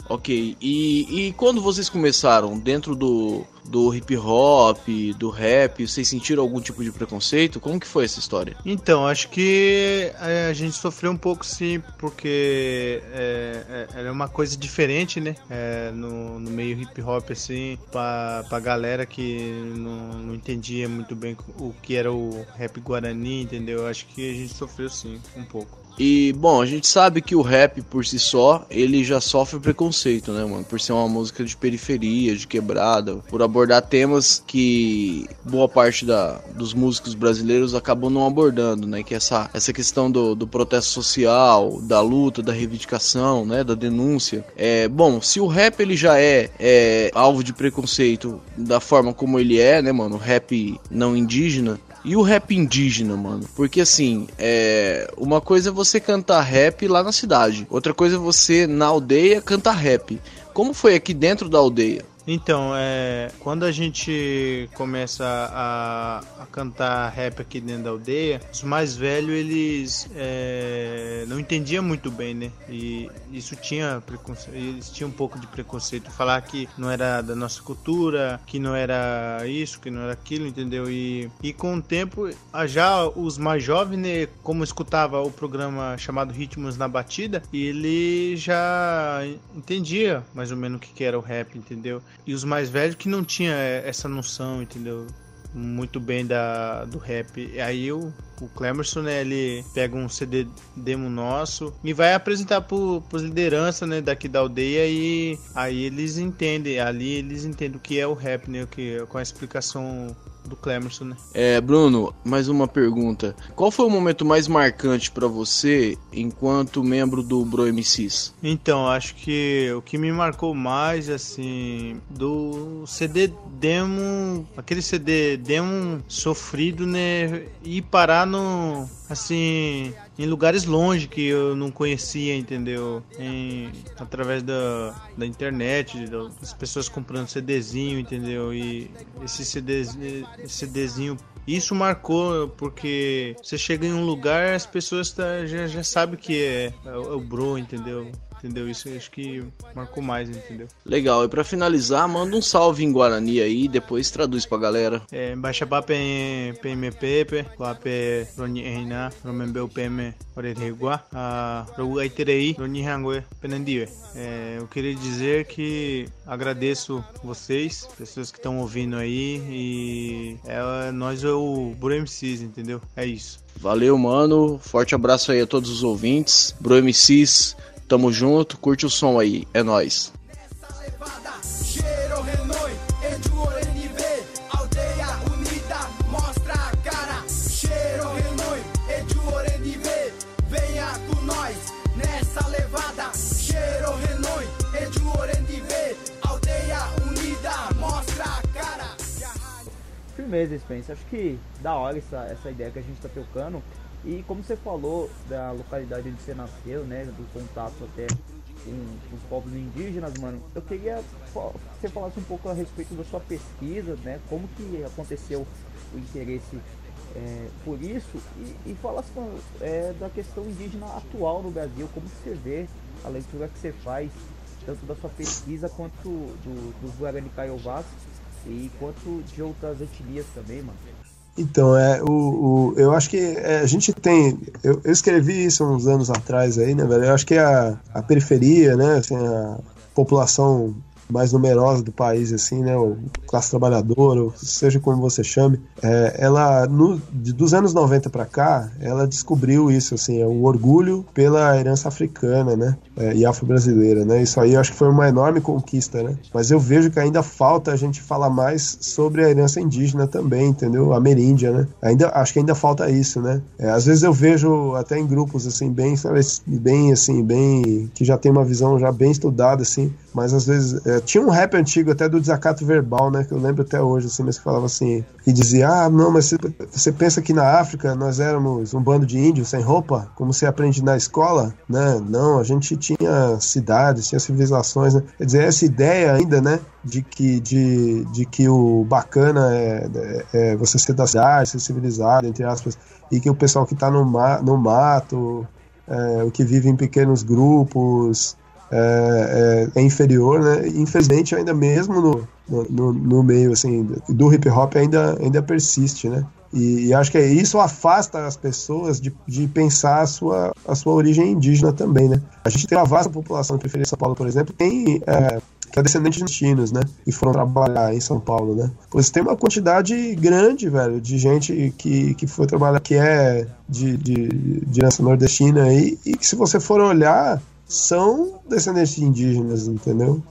Ok, e, e quando vocês começaram dentro do, do hip hop, do rap, vocês sentiram algum tipo de preconceito? Como que foi essa história? Então, acho que a gente sofreu um pouco sim, porque é, é, é uma coisa diferente, né? É, no, no meio hip hop, assim, pra, pra galera que não, não entendia muito bem o que era o rap guarani, entendeu? Acho que a gente sofreu sim, um pouco. E, bom, a gente sabe que o rap por si só, ele já sofre preconceito, né, mano? Por ser uma música de periferia, de quebrada, por abordar temas que boa parte da, dos músicos brasileiros acabam não abordando, né? Que é essa, essa questão do, do protesto social, da luta, da reivindicação, né? Da denúncia. É, bom, se o rap ele já é, é alvo de preconceito da forma como ele é, né, mano? Rap não indígena, e o rap indígena, mano? Porque assim, é. Uma coisa é você cantar rap lá na cidade, outra coisa é você na aldeia cantar rap. Como foi aqui dentro da aldeia? Então, é, quando a gente começa a, a cantar rap aqui dentro da aldeia, os mais velhos eles é, não entendiam muito bem, né? E isso tinha preconceito, eles tinham um pouco de preconceito, falar que não era da nossa cultura, que não era isso, que não era aquilo, entendeu? E, e com o tempo, já os mais jovens, né, como escutava o programa chamado Ritmos na Batida, ele já entendia mais ou menos o que, era o rap, entendeu? E os mais velhos que não tinha essa noção, entendeu? Muito bem da, do rap. Aí o, o Clemerson, né, ele pega um CD demo nosso e vai apresentar pro, pros lideranças, né, daqui da aldeia e aí eles entendem, ali eles entendem o que é o rap, né, o que, com a explicação do Clemerson, né? É, Bruno, mais uma pergunta. Qual foi o momento mais marcante para você enquanto membro do Bro MCs? Então, acho que o que me marcou mais, assim, do CD demo, aquele CD demo sofrido, né, e parar no, assim, em lugares longe que eu não conhecia, entendeu? Em, através da, da internet, das pessoas comprando CDzinho, entendeu? E esse CDzinho, isso marcou porque você chega em um lugar as pessoas tá, já, já sabem que é, é, o bro, entendeu? Entendeu? Isso acho que marcou mais, entendeu? Legal, e para finalizar, manda um salve em Guarani aí e depois traduz pra galera. É, baixa pa PMPP, Guape Roni Reina, Romembeu PM Orerregua, a Rogu Aiterei, Roni Hangue Penandiwe. É, eu queria dizer que agradeço vocês, pessoas que estão ouvindo aí, e é, nós é o Bro MCs, entendeu? É isso. Valeu, mano. Forte abraço aí a todos os ouvintes. Bro MCs, tamo junto. Curte o som aí. É nóis. Cheiro Renoi, Edu ONV, aldeia unida, mostra a cara. Cheiro Renoi, Edu ONV, venha com nós nessa levada. Cheiro Renoi, Edu ONV, aldeia unida, mostra a cara. Firmeza, Spence. Acho que da hora essa, essa ideia que a gente tá tocando. E como você falou da localidade onde você nasceu, né? Do contato até com, os povos indígenas, mano. Eu queria que você falasse um pouco a respeito da sua pesquisa, né? Como que aconteceu o interesse é, por isso e, e falasse é, da questão indígena atual no Brasil, como você vê a leitura que você faz, tanto da sua pesquisa quanto do, dos Guarani Caiovás e quanto de outras etnias também, mano. Então, é, o, o, eu acho que é, a gente tem. Eu, eu escrevi isso uns anos atrás aí, né, velho? Eu acho que a, a periferia, né, assim, a população mais numerosa do país, assim, né? O classe trabalhadora, ou seja como você chame, é, ela, no, de, dos anos 90 para cá, ela descobriu isso, assim, é o orgulho pela herança africana, né? É, e afro-brasileira, né? Isso aí eu acho que foi uma enorme conquista, né? Mas eu vejo que ainda falta a gente falar mais sobre a herança indígena também, entendeu? Ameríndia, né? Ainda, acho que ainda falta isso, né? É, às vezes eu vejo até em grupos, assim, bem, bem, assim, bem, que já tem uma visão já bem estudada, assim, mas às vezes tinha um rap antigo até do desacato verbal, né? Que eu lembro até hoje, assim, mas que falava assim, que dizia, ah, não, mas você, você pensa que na África nós éramos um bando de índios sem roupa, como você aprende na escola, né? Não, a gente tinha cidades, tinha civilizações, né? Quer dizer, essa ideia ainda, né? De que, de, de que o bacana é, é, é você ser da cidade, ser civilizado, entre aspas, e que o pessoal que está no, ma no mato, é, o que vive em pequenos grupos, é, é, é, inferior, né? Infelizmente, ainda mesmo no, no, no, meio assim, do hip hop ainda, ainda persiste, né? E, e, acho que isso afasta as pessoas de, de pensar a sua, a sua origem indígena também, né? A gente tem uma vasta população, periferia de São Paulo, por exemplo, tem é, que é descendente de destinos, né? E foram trabalhar em São Paulo, né? Pois tem uma quantidade grande, velho, de gente que, que foi trabalhar, que é de, de, de herança nordestina aí, e que se você for olhar, são descendentes de indígenas, entendeu?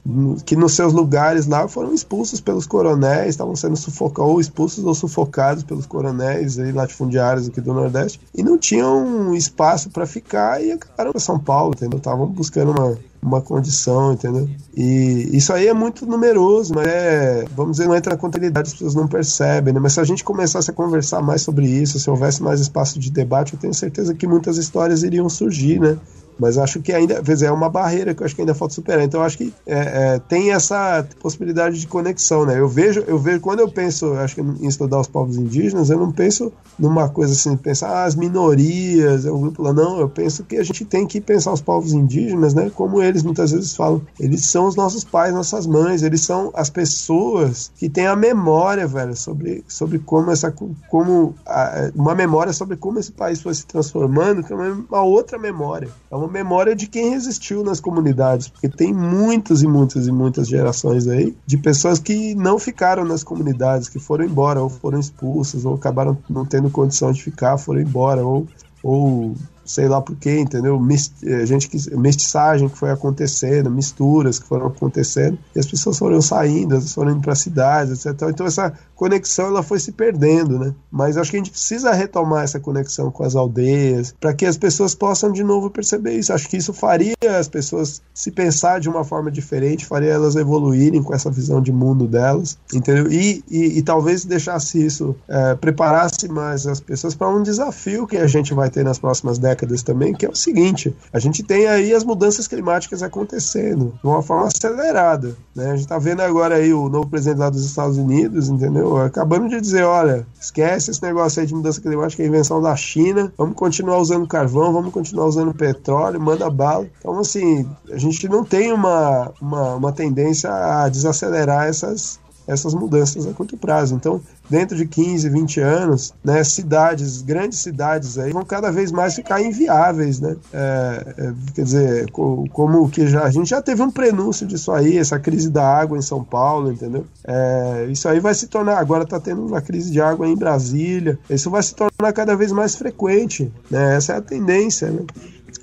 Que nos seus lugares lá foram expulsos pelos coronéis, estavam sendo sufocados, ou expulsos ou sufocados pelos coronéis aí, latifundiários aqui do Nordeste, e não tinham espaço para ficar e acabaram para São Paulo, entendeu? Estavam buscando uma, uma condição, entendeu? E isso aí é muito numeroso, mas é, vamos dizer, não entra na contabilidade, as pessoas não percebem, né? Mas se a gente começasse a conversar mais sobre isso, se houvesse mais espaço de debate, eu tenho certeza que muitas histórias iriam surgir, né? Mas acho que ainda, é uma barreira que eu acho que ainda falta superar. Então acho que é, é, tem essa possibilidade de conexão, né? Eu vejo, eu vejo quando eu penso, acho que em estudar os povos indígenas, eu não penso numa coisa assim, pensar ah, as minorias, é um grupo lá, não. Eu penso que a gente tem que pensar os povos indígenas, né? Como eles muitas vezes falam, eles são os nossos pais, nossas mães, eles são as pessoas que têm a memória, velho, sobre, sobre como essa, como a, uma memória sobre como esse país foi se transformando, que é uma, uma outra memória. É uma uma memória de quem resistiu nas comunidades, porque tem muitas e muitas e muitas gerações aí de pessoas que não ficaram nas comunidades, que foram embora, ou foram expulsas, ou acabaram não tendo condição de ficar, foram embora, ou, ou sei lá porquê, entendeu? Mist, eh, gente que, mestiçagem que foi acontecendo, misturas que foram acontecendo, e as pessoas foram saindo, foram indo para cidades, etc. Então essa conexão ela foi se perdendo, né? Mas acho que a gente precisa retomar essa conexão com as aldeias, para que as pessoas possam de novo perceber isso. Acho que isso faria as pessoas se pensar de uma forma diferente, faria elas evoluírem com essa visão de mundo delas, entendeu? E, e, e talvez deixasse isso, é, preparasse mais as pessoas para um desafio que a gente vai ter nas próximas décadas também, que é o seguinte: a gente tem aí as mudanças climáticas acontecendo de uma forma acelerada. Né? A gente está vendo agora aí o novo presidente lá dos Estados Unidos, entendeu? Acabando de dizer: olha, esquece esse negócio aí de mudança climática, é invenção da China, vamos continuar usando carvão, vamos continuar usando petróleo, manda bala. Então, assim, a gente não tem uma, uma, uma tendência a desacelerar essas, essas mudanças a curto prazo. Então, dentro de 15, 20 anos, né, cidades, grandes cidades aí vão cada vez mais ficar inviáveis, né? É, é, quer dizer, como que já a gente já teve um prenúncio disso aí, essa crise da água em São Paulo, entendeu? É, isso aí vai se tornar, agora está tendo uma crise de água em Brasília, isso vai se tornar cada vez mais frequente, né? Essa é a tendência, né?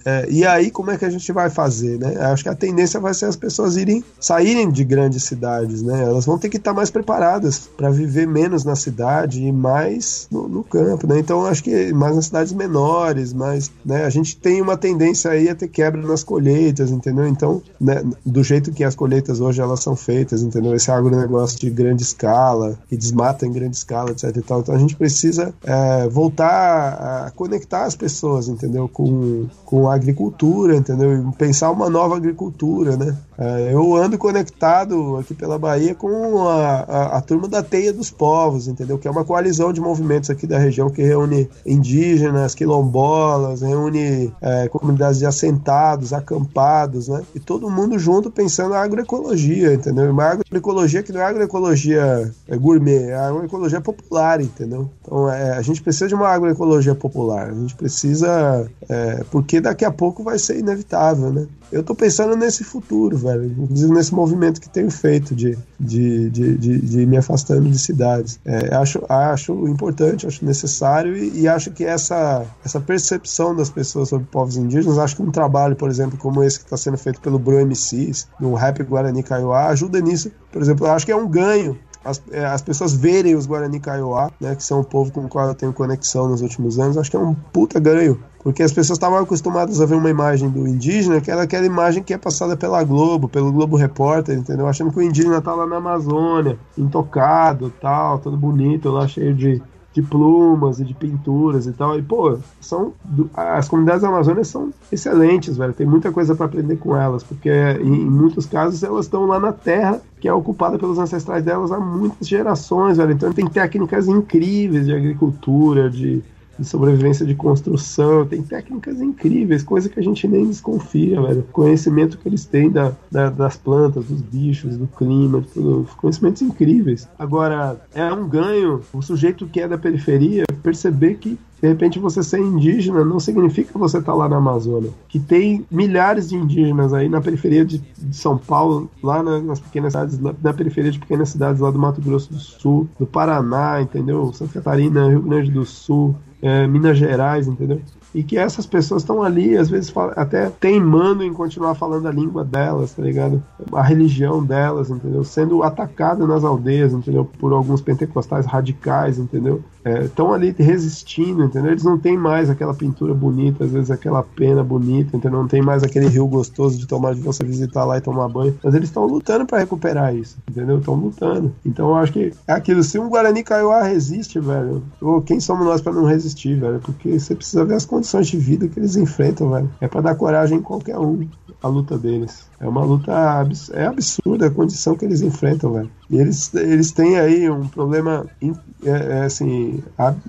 É, e aí, como é que a gente vai fazer, né? Acho que a tendência vai ser as pessoas irem saírem de grandes cidades, né? Elas vão ter que estar mais preparadas para viver menos na cidade e mais no, no, campo, né? Então, acho que mais nas cidades menores, mas né, a gente tem uma tendência aí a ter quebra nas colheitas, entendeu? Então, né, do jeito que as colheitas hoje elas são feitas, entendeu? Esse agronegócio de grande escala, que desmata em grande escala, etc e tal. Então, a gente precisa é, voltar a conectar as pessoas, entendeu? Com, com a agricultura, entendeu? Pensar uma nova agricultura, né? É, eu ando conectado aqui pela Bahia com a, a, a, turma da Teia dos Povos, entendeu? Que é uma coalizão de movimentos aqui da região que reúne indígenas, quilombolas, reúne é, comunidades de assentados, acampados, né? E todo mundo junto pensando na agroecologia, entendeu? Uma agroecologia que não é agroecologia é gourmet, é agroecologia popular, entendeu? Então é, a gente precisa de uma agroecologia popular, a gente precisa, é, porque daqui a pouco vai ser inevitável, né? Eu tô pensando nesse futuro, velho. Inclusive nesse movimento que tenho feito de, de, de, de, de me afastando de cidades. É, acho, acho importante, acho necessário e, e, acho que essa, essa percepção das pessoas sobre povos indígenas, acho que um trabalho, por exemplo, como esse que está sendo feito pelo Bro MCs, no Rap Guarani Kaiowá, ajuda nisso. Por exemplo, acho que é um ganho as, é, as, pessoas verem os Guarani Kaiowá, né, que são um povo com o qual eu tenho conexão nos últimos anos, acho que é um puta ganho. Porque as pessoas estavam acostumadas a ver uma imagem do indígena, que era aquela imagem que é passada pela Globo, pelo Globo Repórter, entendeu? Achando que o indígena tá lá na Amazônia, intocado, tal, todo bonito, lá cheio de, de plumas e de pinturas e tal. E, pô, são, as comunidades amazônicas são excelentes, velho. Tem muita coisa para aprender com elas, porque em, muitos casos elas estão lá na terra que é ocupada pelos ancestrais delas há muitas gerações, velho. Então tem técnicas incríveis de agricultura, de de sobrevivência de construção, tem técnicas incríveis, coisa que a gente nem desconfia, velho. Conhecimento que eles têm da, da, das plantas, dos bichos, do clima, de tudo. Conhecimentos incríveis. Agora, é um ganho o sujeito que é da periferia perceber que de repente você ser indígena não significa você estar tá lá na Amazônia. Que tem milhares de indígenas aí na periferia de, de São Paulo, lá na, nas pequenas cidades, na, na, periferia de pequenas cidades lá do Mato Grosso do Sul, do Paraná, entendeu? Santa Catarina, Rio Grande do Sul, é, Minas Gerais, entendeu? E que essas pessoas estão ali, às vezes, até teimando em continuar falando a língua delas, tá ligado? A religião delas, entendeu? Sendo atacada nas aldeias, entendeu? Por alguns pentecostais radicais, entendeu? Estão é, ali resistindo, entendeu? Eles não têm mais aquela pintura bonita, às vezes aquela pena bonita, entendeu? Não tem mais aquele rio gostoso de tomar de você visitar lá e tomar banho, mas eles estão lutando para recuperar isso, entendeu? Estão lutando. Então eu acho que é aquilo, se um Guarani Kaiowá resiste, velho, ou quem somos nós para não resistir, velho? Porque você precisa ver as condições de vida que eles enfrentam, velho. É para dar coragem em qualquer um a luta deles. É uma luta abs é absurda a condição que eles enfrentam, velho. E eles, eles têm aí um problema, é, é assim,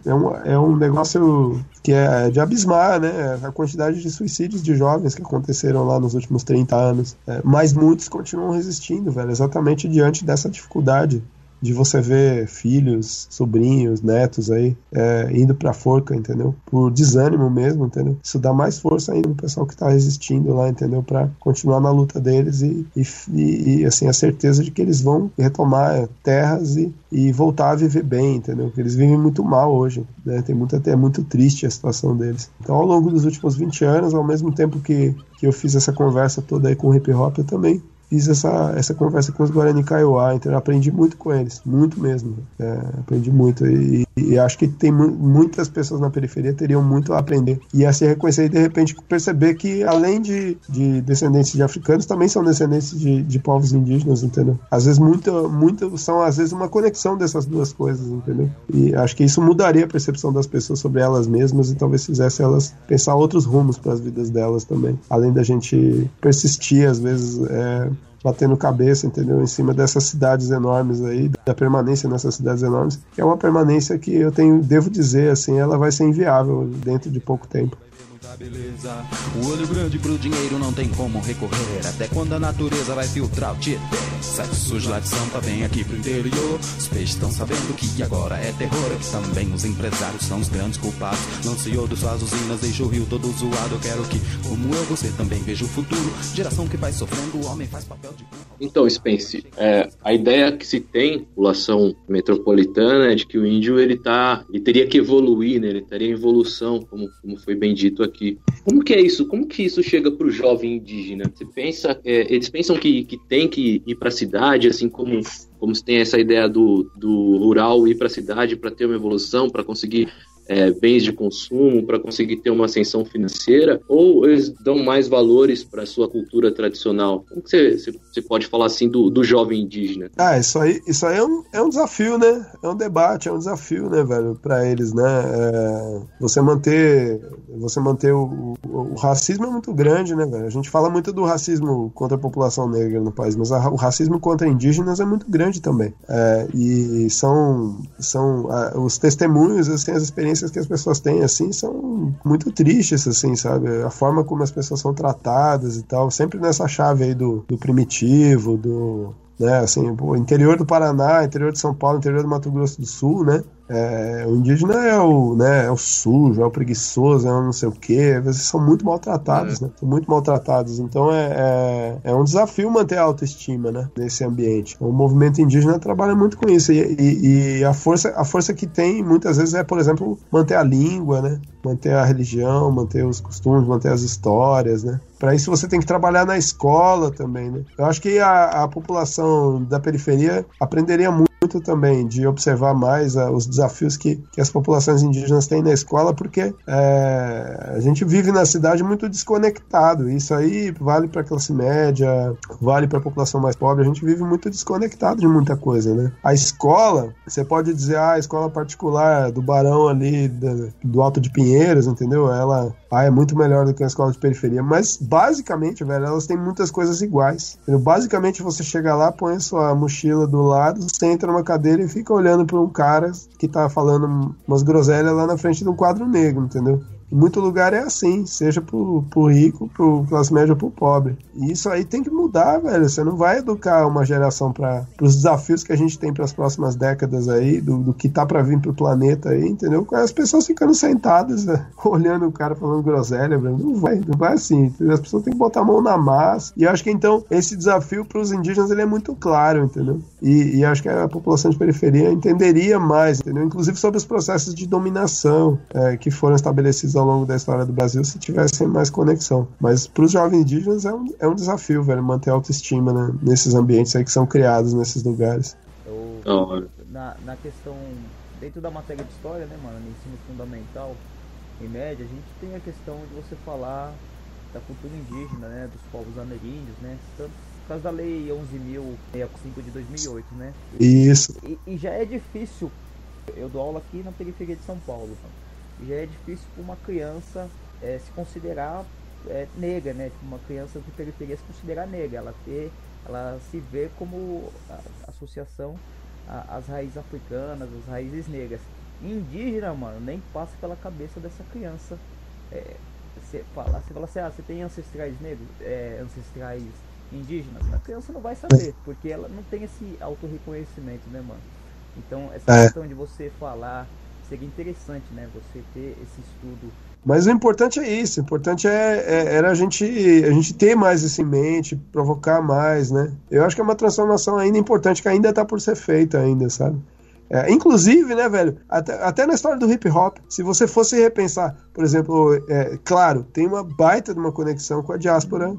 é um, é um negócio que é de abismar, né? A quantidade de suicídios de jovens que aconteceram lá nos últimos 30 anos. É, mas muitos continuam resistindo, velho, exatamente diante dessa dificuldade de você ver filhos, sobrinhos, netos aí é, indo pra forca, entendeu? Por desânimo mesmo, entendeu? Isso dá mais força ainda no pessoal que tá resistindo lá, entendeu? Para continuar na luta deles e, e, e, assim, a certeza de que eles vão retomar terras e, e voltar a viver bem, entendeu? Porque eles vivem muito mal hoje, né? Tem muita, é muito triste a situação deles. Então, ao longo dos últimos 20 anos, ao mesmo tempo que, que eu fiz essa conversa toda aí com o hip hop, eu também fiz essa, essa conversa com os Guarani Kaiowá, então eu aprendi muito com eles, muito mesmo. É, aprendi muito e, e, acho que tem muitas pessoas na periferia teriam muito a aprender e a se reconhecer e de repente perceber que além de, de descendentes de africanos, também são descendentes de, de povos indígenas, entendeu? Às vezes muito, muito são às vezes uma conexão dessas duas coisas, entendeu? E acho que isso mudaria a percepção das pessoas sobre elas mesmas e talvez fizesse elas pensar outros rumos para as vidas delas também, além da gente persistir às vezes é, batendo cabeça, entendeu? Em cima dessas cidades enormes aí, da permanência nessas cidades enormes, que é uma permanência que eu tenho, devo dizer, assim, ela vai ser inviável dentro de pouco tempo beleza. O olho grande pro dinheiro não tem como recorrer. Até quando a natureza vai filtrar o Tietê. Sete sujo lá de Sampa, vem aqui pro interior. Os peixes estão sabendo que agora é terror. Que também os empresários são os grandes culpados. Não se de suas usinas, deixa o rio todo zoado. Eu quero que, como eu, você também veja o futuro. Geração que vai sofrendo, o homem faz papel de. Então, Spence, é, a ideia que se tem, população metropolitana, é de que o índio ele tá, ele teria que evoluir, né? Ele teria evolução, como, como foi bem dito aqui aqui. Como que é isso? Como que isso chega para o jovem indígena? Você pensa, é, eles pensam que, que tem que ir para a cidade, assim como como se tem essa ideia do, do rural ir para a cidade para ter uma evolução, para conseguir é, bens de consumo para conseguir ter uma ascensão financeira, ou eles dão mais valores para a sua cultura tradicional? Como você, você pode falar assim do, do jovem indígena? Ah, isso aí, isso aí é, um, é um desafio, né? É um debate, é um desafio, né, velho, para eles, né? É, você manter, você manter o, o, o, racismo é muito grande, né, velho? A gente fala muito do racismo contra a população negra no país, mas a, o racismo contra indígenas é muito grande também. É, e são, são os testemunhos, assim, as experiências experiências que as pessoas têm, assim, são muito tristes, assim, sabe? A forma como as pessoas são tratadas e tal, sempre nessa chave aí do, do primitivo, do, né, assim, o interior do Paraná, interior de São Paulo, interior do Mato Grosso do Sul, né? É, o indígena é o, né, é o sujo, é o preguiçoso, é o não sei o quê. Às vezes são muito maltratados, né? São muito maltratados. Então é, é, é um desafio manter a autoestima, né? Nesse ambiente. O movimento indígena trabalha muito com isso. E, e, e a, força, a força que tem, muitas vezes, é, por exemplo, manter a língua, né? Manter a religião, manter os costumes, manter as histórias, né? Para isso você tem que trabalhar na escola também, né? Eu acho que a, a população da periferia aprenderia muito também de observar mais uh, os desafios que, que as populações indígenas têm na escola, porque é, a gente vive na cidade muito desconectado. Isso aí vale para a classe média, vale para a população mais pobre. A gente vive muito desconectado de muita coisa, né? A escola, você pode dizer, ah, a escola particular do Barão ali, do, do Alto de Pinheiros, entendeu? Ela ah, é muito melhor do que a escola de periferia. Mas, basicamente, velho, elas têm muitas coisas iguais. Basicamente, você chega lá, põe sua mochila do lado, senta numa cadeira e fica olhando para um cara que tá falando umas groselhas lá na frente de um quadro negro, entendeu? Muito lugar é assim, seja pro, pro rico, pro classe média ou pro pobre. E isso aí tem que mudar, velho. Você não vai educar uma geração para os desafios que a gente tem para as próximas décadas aí, do, do que tá para vir pro planeta aí, entendeu? Com as pessoas ficando sentadas, né? olhando o cara falando groselha, velho. Não vai, não vai assim. As pessoas têm que botar a mão na massa. E eu acho que então esse desafio para os indígenas ele é muito claro, entendeu? E, e acho que a população de periferia entenderia mais, entendeu? Inclusive sobre os processos de dominação é, que foram estabelecidos longo da história do Brasil se tivessem mais conexão. Mas para os jovens indígenas é um, é um desafio, velho, manter a autoestima né, nesses ambientes aí que são criados nesses lugares. Eu, na, na questão, dentro da matéria de história, né, mano, no ensino fundamental, em média, a gente tem a questão de você falar da cultura indígena, né, dos povos ameríndios, né, tanto por causa da lei 11.065 de 2008, né? Isso. E, e já é difícil, eu dou aula aqui na periferia de São Paulo, mano já é difícil para uma criança é, se considerar é, negra, né? Uma criança de periferia se considerar negra, ela ter, ela se vê como a, associação às raízes africanas, às raízes negras. Indígena, mano, nem passa pela cabeça dessa criança. É, você fala, você fala assim, ah, você tem ancestrais negros, é, ancestrais indígenas, a criança não vai saber, porque ela não tem esse autorreconhecimento, né, mano? Então, essa É. questão de você falar seria interessante, né? Você ter esse estudo. Mas o importante é isso, o importante é, é- era a gente, a gente ter mais isso em mente, provocar mais, né? Eu acho que é uma transformação ainda importante, que ainda tá por ser feita ainda, sabe? É, inclusive, né, velho, até, até na história do hip hop, se você fosse repensar, por exemplo, é, claro, tem uma baita de uma conexão com a diáspora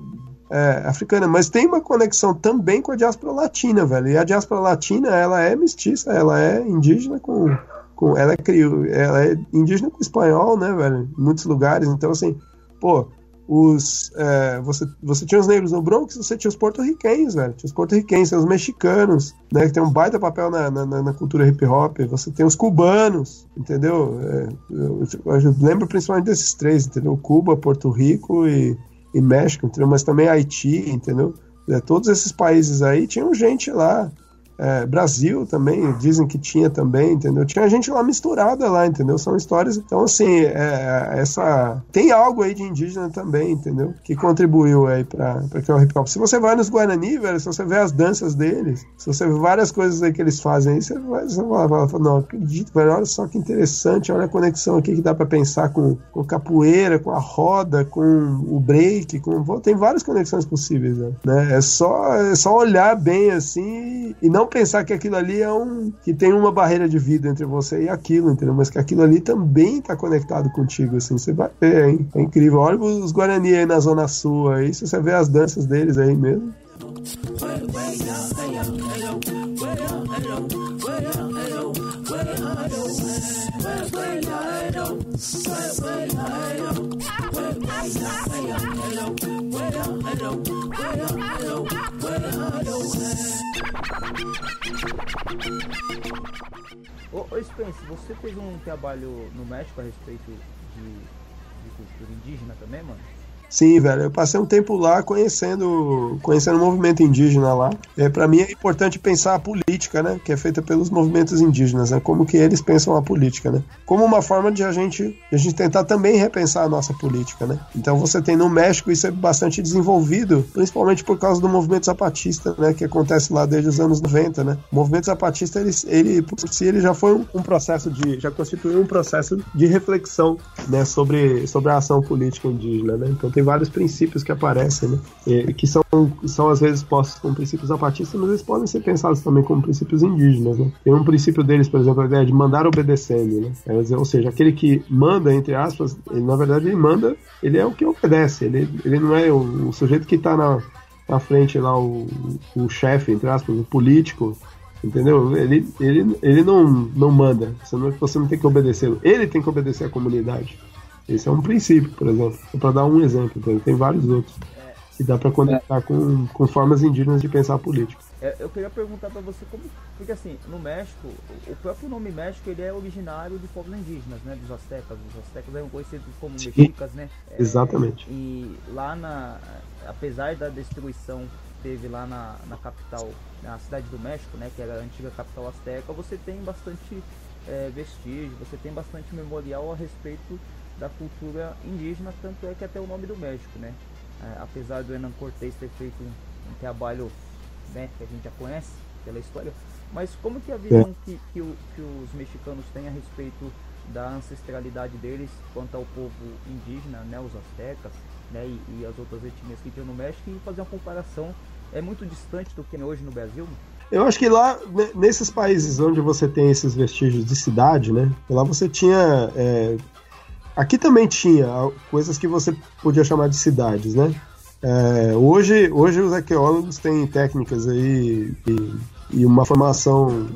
é, africana, mas tem uma conexão também com a diáspora latina, velho. E a diáspora latina, ela é mestiça, ela é indígena com, com ela é criou, ela é indígena com espanhol, né, velho? Em muitos lugares. Então, assim, pô, os é, você, você tinha os negros no Bronx, você tinha os porto-riquenhos, velho. Tinha os porto-riquenhos, os mexicanos, né, que tem um baita papel na, na, na cultura hip hop. Você tem os cubanos, entendeu? É, eu, eu lembro principalmente desses três, entendeu? Cuba, Porto Rico e, e México, entendeu? Mas também Haiti, entendeu? É, todos esses países aí tinham gente lá. É, Brasil também, dizem que tinha também, entendeu? Tinha gente lá misturada lá, entendeu? São histórias. Então, assim, é, essa. Tem algo aí de indígena também, entendeu? Que contribuiu aí pra, pra criar o hip hop. Se você vai nos Guarani, velho, se você vê as danças deles, se você vê várias coisas aí que eles fazem aí, você vai, você vai, não, acredito, velho, olha só que interessante, olha a conexão aqui que dá pra pensar com, com capoeira, com a roda, com o break, com. Tem várias conexões possíveis, né? É só, é só olhar bem assim e não pensar que aquilo ali é um. que tem uma barreira de vida entre você e aquilo, entendeu? Mas que aquilo ali também tá conectado contigo, assim. Você vai ver, hein? É incrível. Olha os Guarani aí na Zona Sul aí, se você vê as danças deles aí mesmo. Ô, ô Spence, você fez um trabalho no México a respeito de, de cultura indígena também, mano? Sim, velho. Eu passei um tempo lá conhecendo, conhecendo o movimento indígena lá. É, para mim é importante pensar a política, né? Que é feita pelos movimentos indígenas, né? Como que eles pensam a política, né? Como uma forma de a gente, de a gente tentar também repensar a nossa política, né? Então você tem no México isso é bastante desenvolvido, principalmente por causa do movimento zapatista, né? Que acontece lá desde os anos 90, né? O movimento zapatista, ele, ele por si, ele já foi um, processo de, já constituiu um processo de reflexão, né? Sobre, sobre a ação política indígena, né? Então tem vários princípios que aparecem, né? E, que são, são às vezes postos como princípios zapatistas, mas eles podem ser pensados também como princípios indígenas, né? Tem um princípio deles, por exemplo, a ideia de mandar obedecendo, né? É, ou seja, aquele que manda, entre aspas, ele, na verdade ele manda, ele é o que obedece, ele, ele não é o, o sujeito que está na, na frente lá, o, o chefe, entre aspas, o político, entendeu? Ele, ele, ele não, não manda, você não, você não tem que obedecê-lo, ele tem que obedecer à comunidade. Esse é um princípio, por exemplo. Para dar um exemplo, tem vários outros que dá para conectar com, com formas indígenas de pensar a política. É, eu queria perguntar para você como, porque assim, no México, o próprio nome México ele é originário de povos indígenas, né, dos astecas. Os astecas eram conhecidos como mexicas, né? É, Exatamente. E lá na, apesar da destruição que teve lá na, na capital, na cidade do México, né, que era a antiga capital asteca, você tem bastante é, vestígio, você tem bastante memorial a respeito da cultura indígena, tanto é que até o nome do México, né? É, apesar do Hernan Cortés ter feito um, um, trabalho né, que a gente já conhece pela história, mas como que a visão que, que, o, que os mexicanos têm a respeito da ancestralidade deles quanto ao povo indígena, né, os astecas, né, e, e as outras etnias que tinham no México e fazer uma comparação é muito distante do que é hoje no Brasil? Eu acho que lá, nesses países onde você tem esses vestígios de cidade, né? Lá você tinha é, Aqui também tinha coisas que você podia chamar de cidades, né? É, hoje, hoje os arqueólogos têm técnicas aí e, e uma formação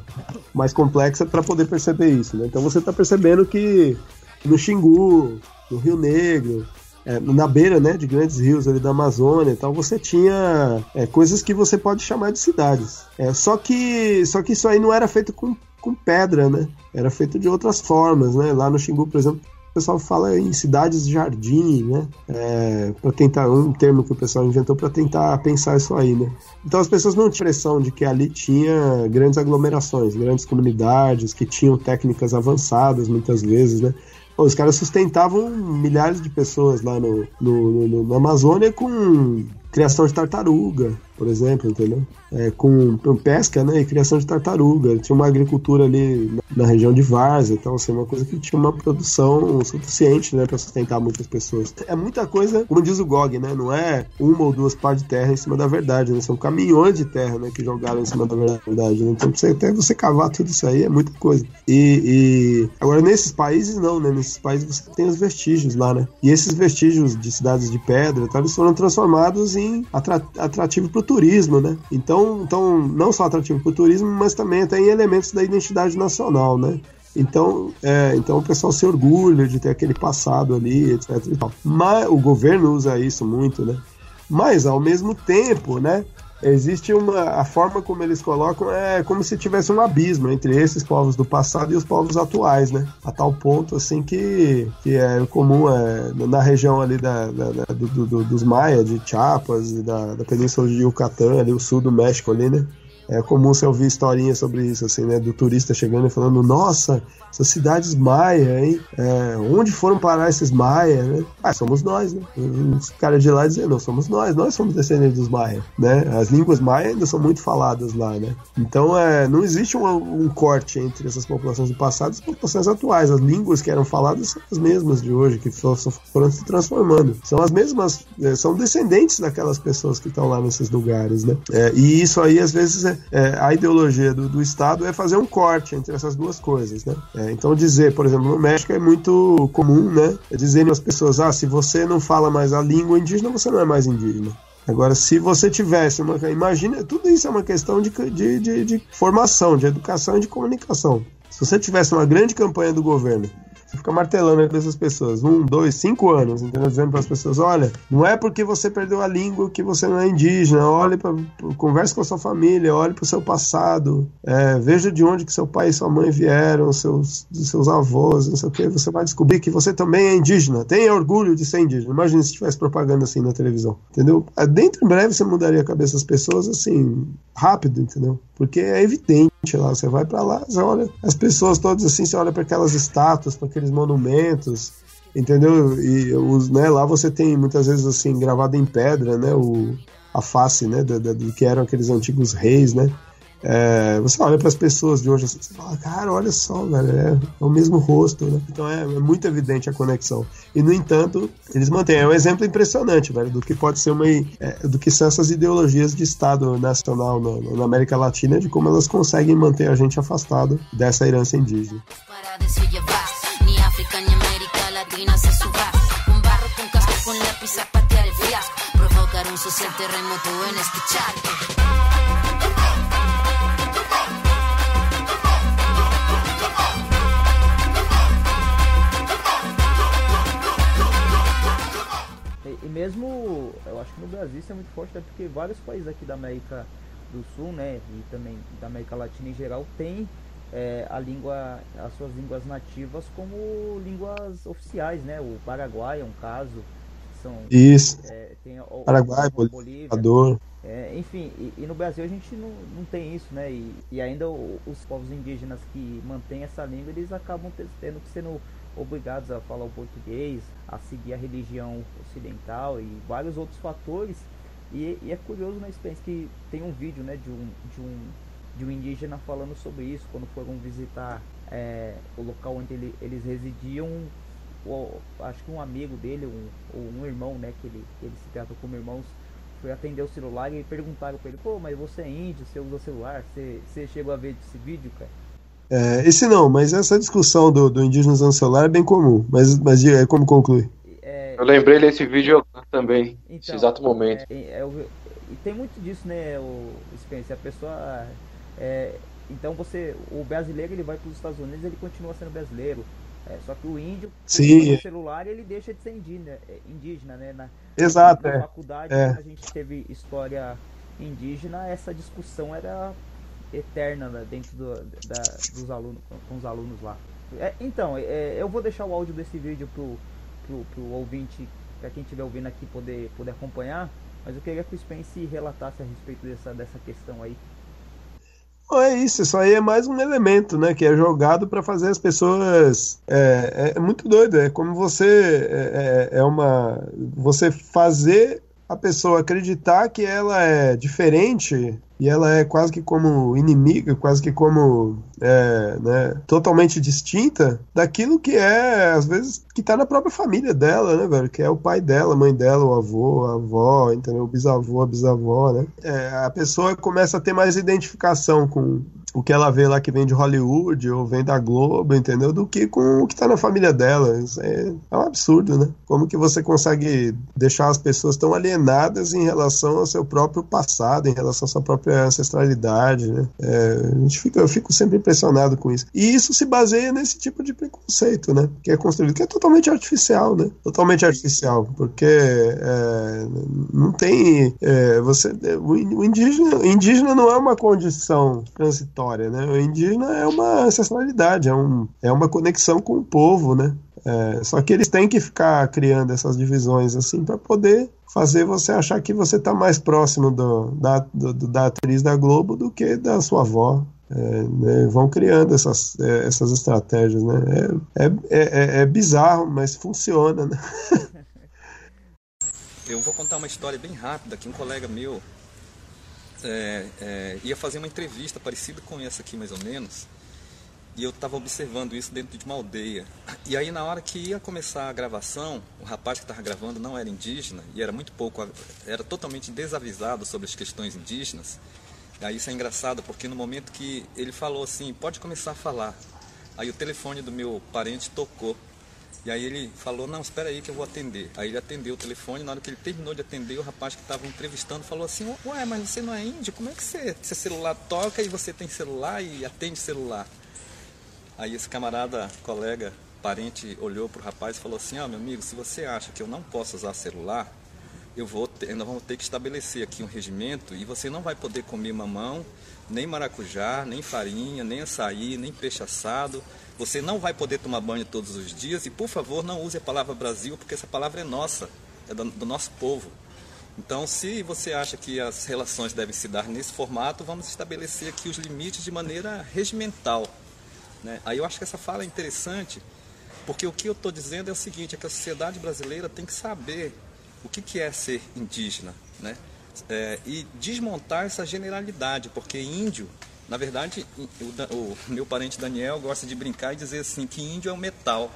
mais complexa para poder perceber isso, né? Então você está percebendo que no Xingu, no Rio Negro, é, na beira né, de grandes rios ali da Amazônia e tal, você tinha é, coisas que você pode chamar de cidades. É, só, que, só que isso aí não era feito com, com pedra, né? Era feito de outras formas, né? Lá no Xingu, por exemplo, pessoal fala em cidades de jardim, né? É, para tentar um termo que o pessoal inventou para tentar pensar isso aí, né? Então as pessoas não tinham impressão de que ali tinha grandes aglomerações, grandes comunidades que tinham técnicas avançadas muitas vezes, né? Os caras sustentavam milhares de pessoas lá no, no, no, no Amazônia com criação de tartaruga, por exemplo, entendeu? É, com, com, pesca né, e criação de tartaruga. Tinha uma agricultura ali na, na região de Várzea, então assim, uma coisa que tinha uma produção suficiente né, para sustentar muitas pessoas. É muita coisa, como diz o Gog, né? Não é uma ou duas partes de terra em cima da verdade, né? São caminhões de terra né, que jogaram em cima da verdade. Né? Então, você, até você cavar tudo isso aí é muita coisa. E, e, agora, nesses países, não, né? Nesses países você tem os vestígios lá, né? E esses vestígios de cidades de pedra, tá, eles foram transformados em atrativo para turismo, né? Então, então não só atrativo para o turismo, mas também tem elementos da identidade nacional, né? Então, é, então o pessoal se orgulha de ter aquele passado ali, etc. Mas o governo usa isso muito, né? Mas ao mesmo tempo, né? Existe uma. A forma como eles colocam é como se tivesse um abismo entre esses povos do passado e os povos atuais, né? A tal ponto, assim, que, que é comum é, na região ali da, da, da do, do, dos Maia, de Chiapas, da, da península de Yucatán, ali o sul do México ali, né? É comum você ouvir historinhas sobre isso, assim, né? Do turista chegando e falando, nossa, essas cidades maia, hein? É, onde foram parar esses maia, né? Ah, somos nós, né? Os caras de lá dizem, não, somos nós, nós somos descendentes dos maia, né? As línguas maia ainda são muito faladas lá, né? Então, é, não existe um, um corte entre essas populações do passado e as populações atuais. As línguas que eram faladas são as mesmas de hoje, que foram se transformando. São as mesmas, é, são descendentes daquelas pessoas que estão lá nesses lugares, né? É, e isso aí, às vezes, é, é, a ideologia do, do, Estado é fazer um corte entre essas duas coisas, né? É, então dizer, por exemplo, no México é muito comum, né? É dizerem às pessoas, ah, se você não fala mais a língua indígena, você não é mais indígena. Agora, se você tivesse uma. Imagina, tudo isso é uma questão de, de, de, de formação, de educação e de comunicação. Se você tivesse uma grande campanha do governo Você fica martelando cabeça das pessoas. Um, dois, cinco anos, entendeu? Dizendo para as pessoas: olha, não é porque você perdeu a língua que você não é indígena. Olhe para. Converse com a sua família, olhe para o seu passado. É, veja de onde que seu pai e sua mãe vieram, seus, seus avós, não sei o que. Você vai descobrir que você também é indígena. Tenha orgulho de ser indígena. Imagina se tivesse propaganda assim na televisão. Entendeu? É, Dentro em breve você mudaria a cabeça das pessoas assim, rápido, entendeu? Porque é evidente lá. Você vai para lá, você olha as pessoas todas assim, você olha para aquelas estátuas, para aqueles monumentos, entendeu? E os, né, lá você tem muitas vezes assim gravado em pedra, né, o, a face, né, do, do- do que eram aqueles antigos reis, né? É, você olha para as pessoas de hoje assim, você fala, cara, olha só, velho, é, é o mesmo rosto, né? Então é, é muito evidente a conexão. E no entanto, eles mantêm. É um exemplo impressionante, velho, do que pode ser uma, é, do que são essas ideologias de Estado nacional na, na América Latina, de como elas conseguem manter a gente afastado dessa herança indígena. un social terremoto en este charco. E, mesmo, eu acho que no Brasil isso é muito forte, até porque vários países aqui da América do Sul, né, e também da América Latina em geral, tem é, a língua, as suas línguas nativas como línguas oficiais, né? O Paraguai é um caso, são Isso. é, tem o- Paraguai, o- Bolívia, Equador. é, enfim, e, e no Brasil a gente não, não tem isso, né? E, e ainda os povos indígenas que mantêm essa língua, eles acabam te- tendo que sendo obrigados a falar o português, a seguir a religião ocidental e vários outros fatores. E, e é curioso na experiência que tem um vídeo, né, de um, de um, de um indígena falando sobre isso quando foram visitar é, o local onde ele- eles residiam. o- acho que um amigo dele, um, ou um irmão, né, que ele, ele se tratou como irmãos, foi atender o celular e perguntaram pra ele, pô, mas você é índio, você usa celular, você, você chegou a ver esse vídeo, cara? É, esse não, mas essa discussão do, do indígena usando celular é bem comum. Mas, mas é como conclui. Eu lembrei desse vídeo também, nesse Então, exato momento. É, é o- e tem muito disso, né, o Spencer, a pessoa... é, então você, o brasileiro ele vai para os Estados Unidos ele continua sendo brasileiro. É, só que o índio, Sim. do celular, ele deixa de ser indígena, é, indígena né? Na, Exato, na é. faculdade, É. quando a gente teve história indígena, essa discussão era eterna né, dentro do, da, dos alunos, com, os alunos lá. É, então, é, eu vou deixar o áudio desse vídeo pro, pro, pro ouvinte, para quem estiver ouvindo aqui poder, poder acompanhar, mas eu queria que o Spence relatasse a respeito dessa, dessa questão aí. Não é isso, isso aí é mais um elemento, né, que é jogado para fazer as pessoas. É, é muito doido, é como você é, é é uma você fazer a pessoa acreditar que ela é diferente e ela é quase que como inimiga, quase que como é, né, totalmente distinta daquilo que é, às vezes, que tá na própria família dela, né, velho? Que é o pai dela, a mãe dela, o avô, a avó, entendeu? O bisavô, a bisavó, né? É, a pessoa começa a ter mais identificação com o que ela vê lá que vem de Hollywood ou vem da Globo, entendeu? Do que com o que tá na família dela. Isso é, é um absurdo, né? Como que você consegue deixar as pessoas tão alienadas em relação ao seu próprio passado, em relação à sua própria ancestralidade, né? É, a gente fica, eu fico sempre impressionado com isso. E isso se baseia nesse tipo de preconceito, né? Que é construído, que é totalmente artificial, né? Totalmente artificial, porque é, não tem. é, você, o in- o indígena, indígena não é uma condição transitória, né? O indígena é uma ancestralidade, é, um, é uma conexão com o povo, né? É, só que eles têm que ficar criando essas divisões assim para poder fazer você achar que você está mais próximo do, da, do- da atriz da Globo do que da sua avó. É, né, vão criando essas, é, essas estratégias, né? É, é, é, é bizarro, mas funciona, né? Eu vou contar uma história bem rápida que um colega meu é, é, ia fazer uma entrevista parecida com essa aqui mais ou menos e eu estava observando isso dentro de uma aldeia. E aí na hora que ia começar a gravação, o rapaz que estava gravando não era indígena e era muito pouco, era totalmente desavisado sobre as questões indígenas. E aí isso é engraçado porque no momento que ele falou assim, pode começar a falar, aí o telefone do meu parente tocou. E aí ele falou, não, espera aí que eu vou atender. Aí ele atendeu o telefone, na hora que ele terminou de atender, o rapaz que estava entrevistando falou assim, ué, mas você não é índio? Como é que você, seu celular toca e você tem celular e atende celular? Aí esse camarada, colega, parente olhou para o rapaz e falou assim: Ah, meu amigo, se você acha que eu não posso usar celular, eu vou ter, nós vamos ter que estabelecer aqui um regimento e você não vai poder comer mamão, nem maracujá, nem farinha, nem açaí, nem peixe assado. Você não vai poder tomar banho todos os dias e, por favor, não use a palavra Brasil, porque essa palavra é nossa, é do, do nosso povo. Então, se você acha que as relações devem se dar nesse formato, vamos estabelecer aqui os limites de maneira regimental. Né? Aí eu acho que essa fala é interessante, porque o que eu estou dizendo é o seguinte, é que a sociedade brasileira tem que saber o que, que é ser indígena, né? É, e desmontar essa generalidade, porque índio, na verdade, o, o, meu parente Daniel gosta de brincar e dizer assim que índio é um metal.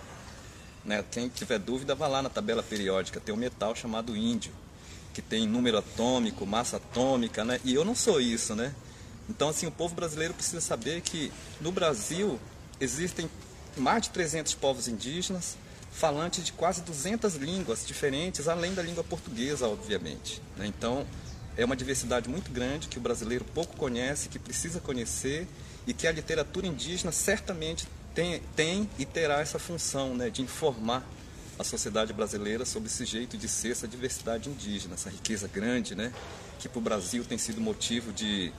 Né? Quem tiver dúvida, vá lá na tabela periódica, tem um metal chamado índio, que tem número atômico, massa atômica, né? e eu não sou isso. Né? Então, assim, o povo brasileiro precisa saber que no Brasil existem mais de 300 povos indígenas, falantes de quase 200 línguas diferentes, além da língua portuguesa, obviamente. Né? Então, é uma diversidade muito grande que o brasileiro pouco conhece, que precisa conhecer e que a literatura indígena certamente tem, tem e terá essa função né, de informar a sociedade brasileira sobre esse jeito de ser, essa diversidade indígena, essa riqueza grande, né, que para o Brasil tem sido motivo de,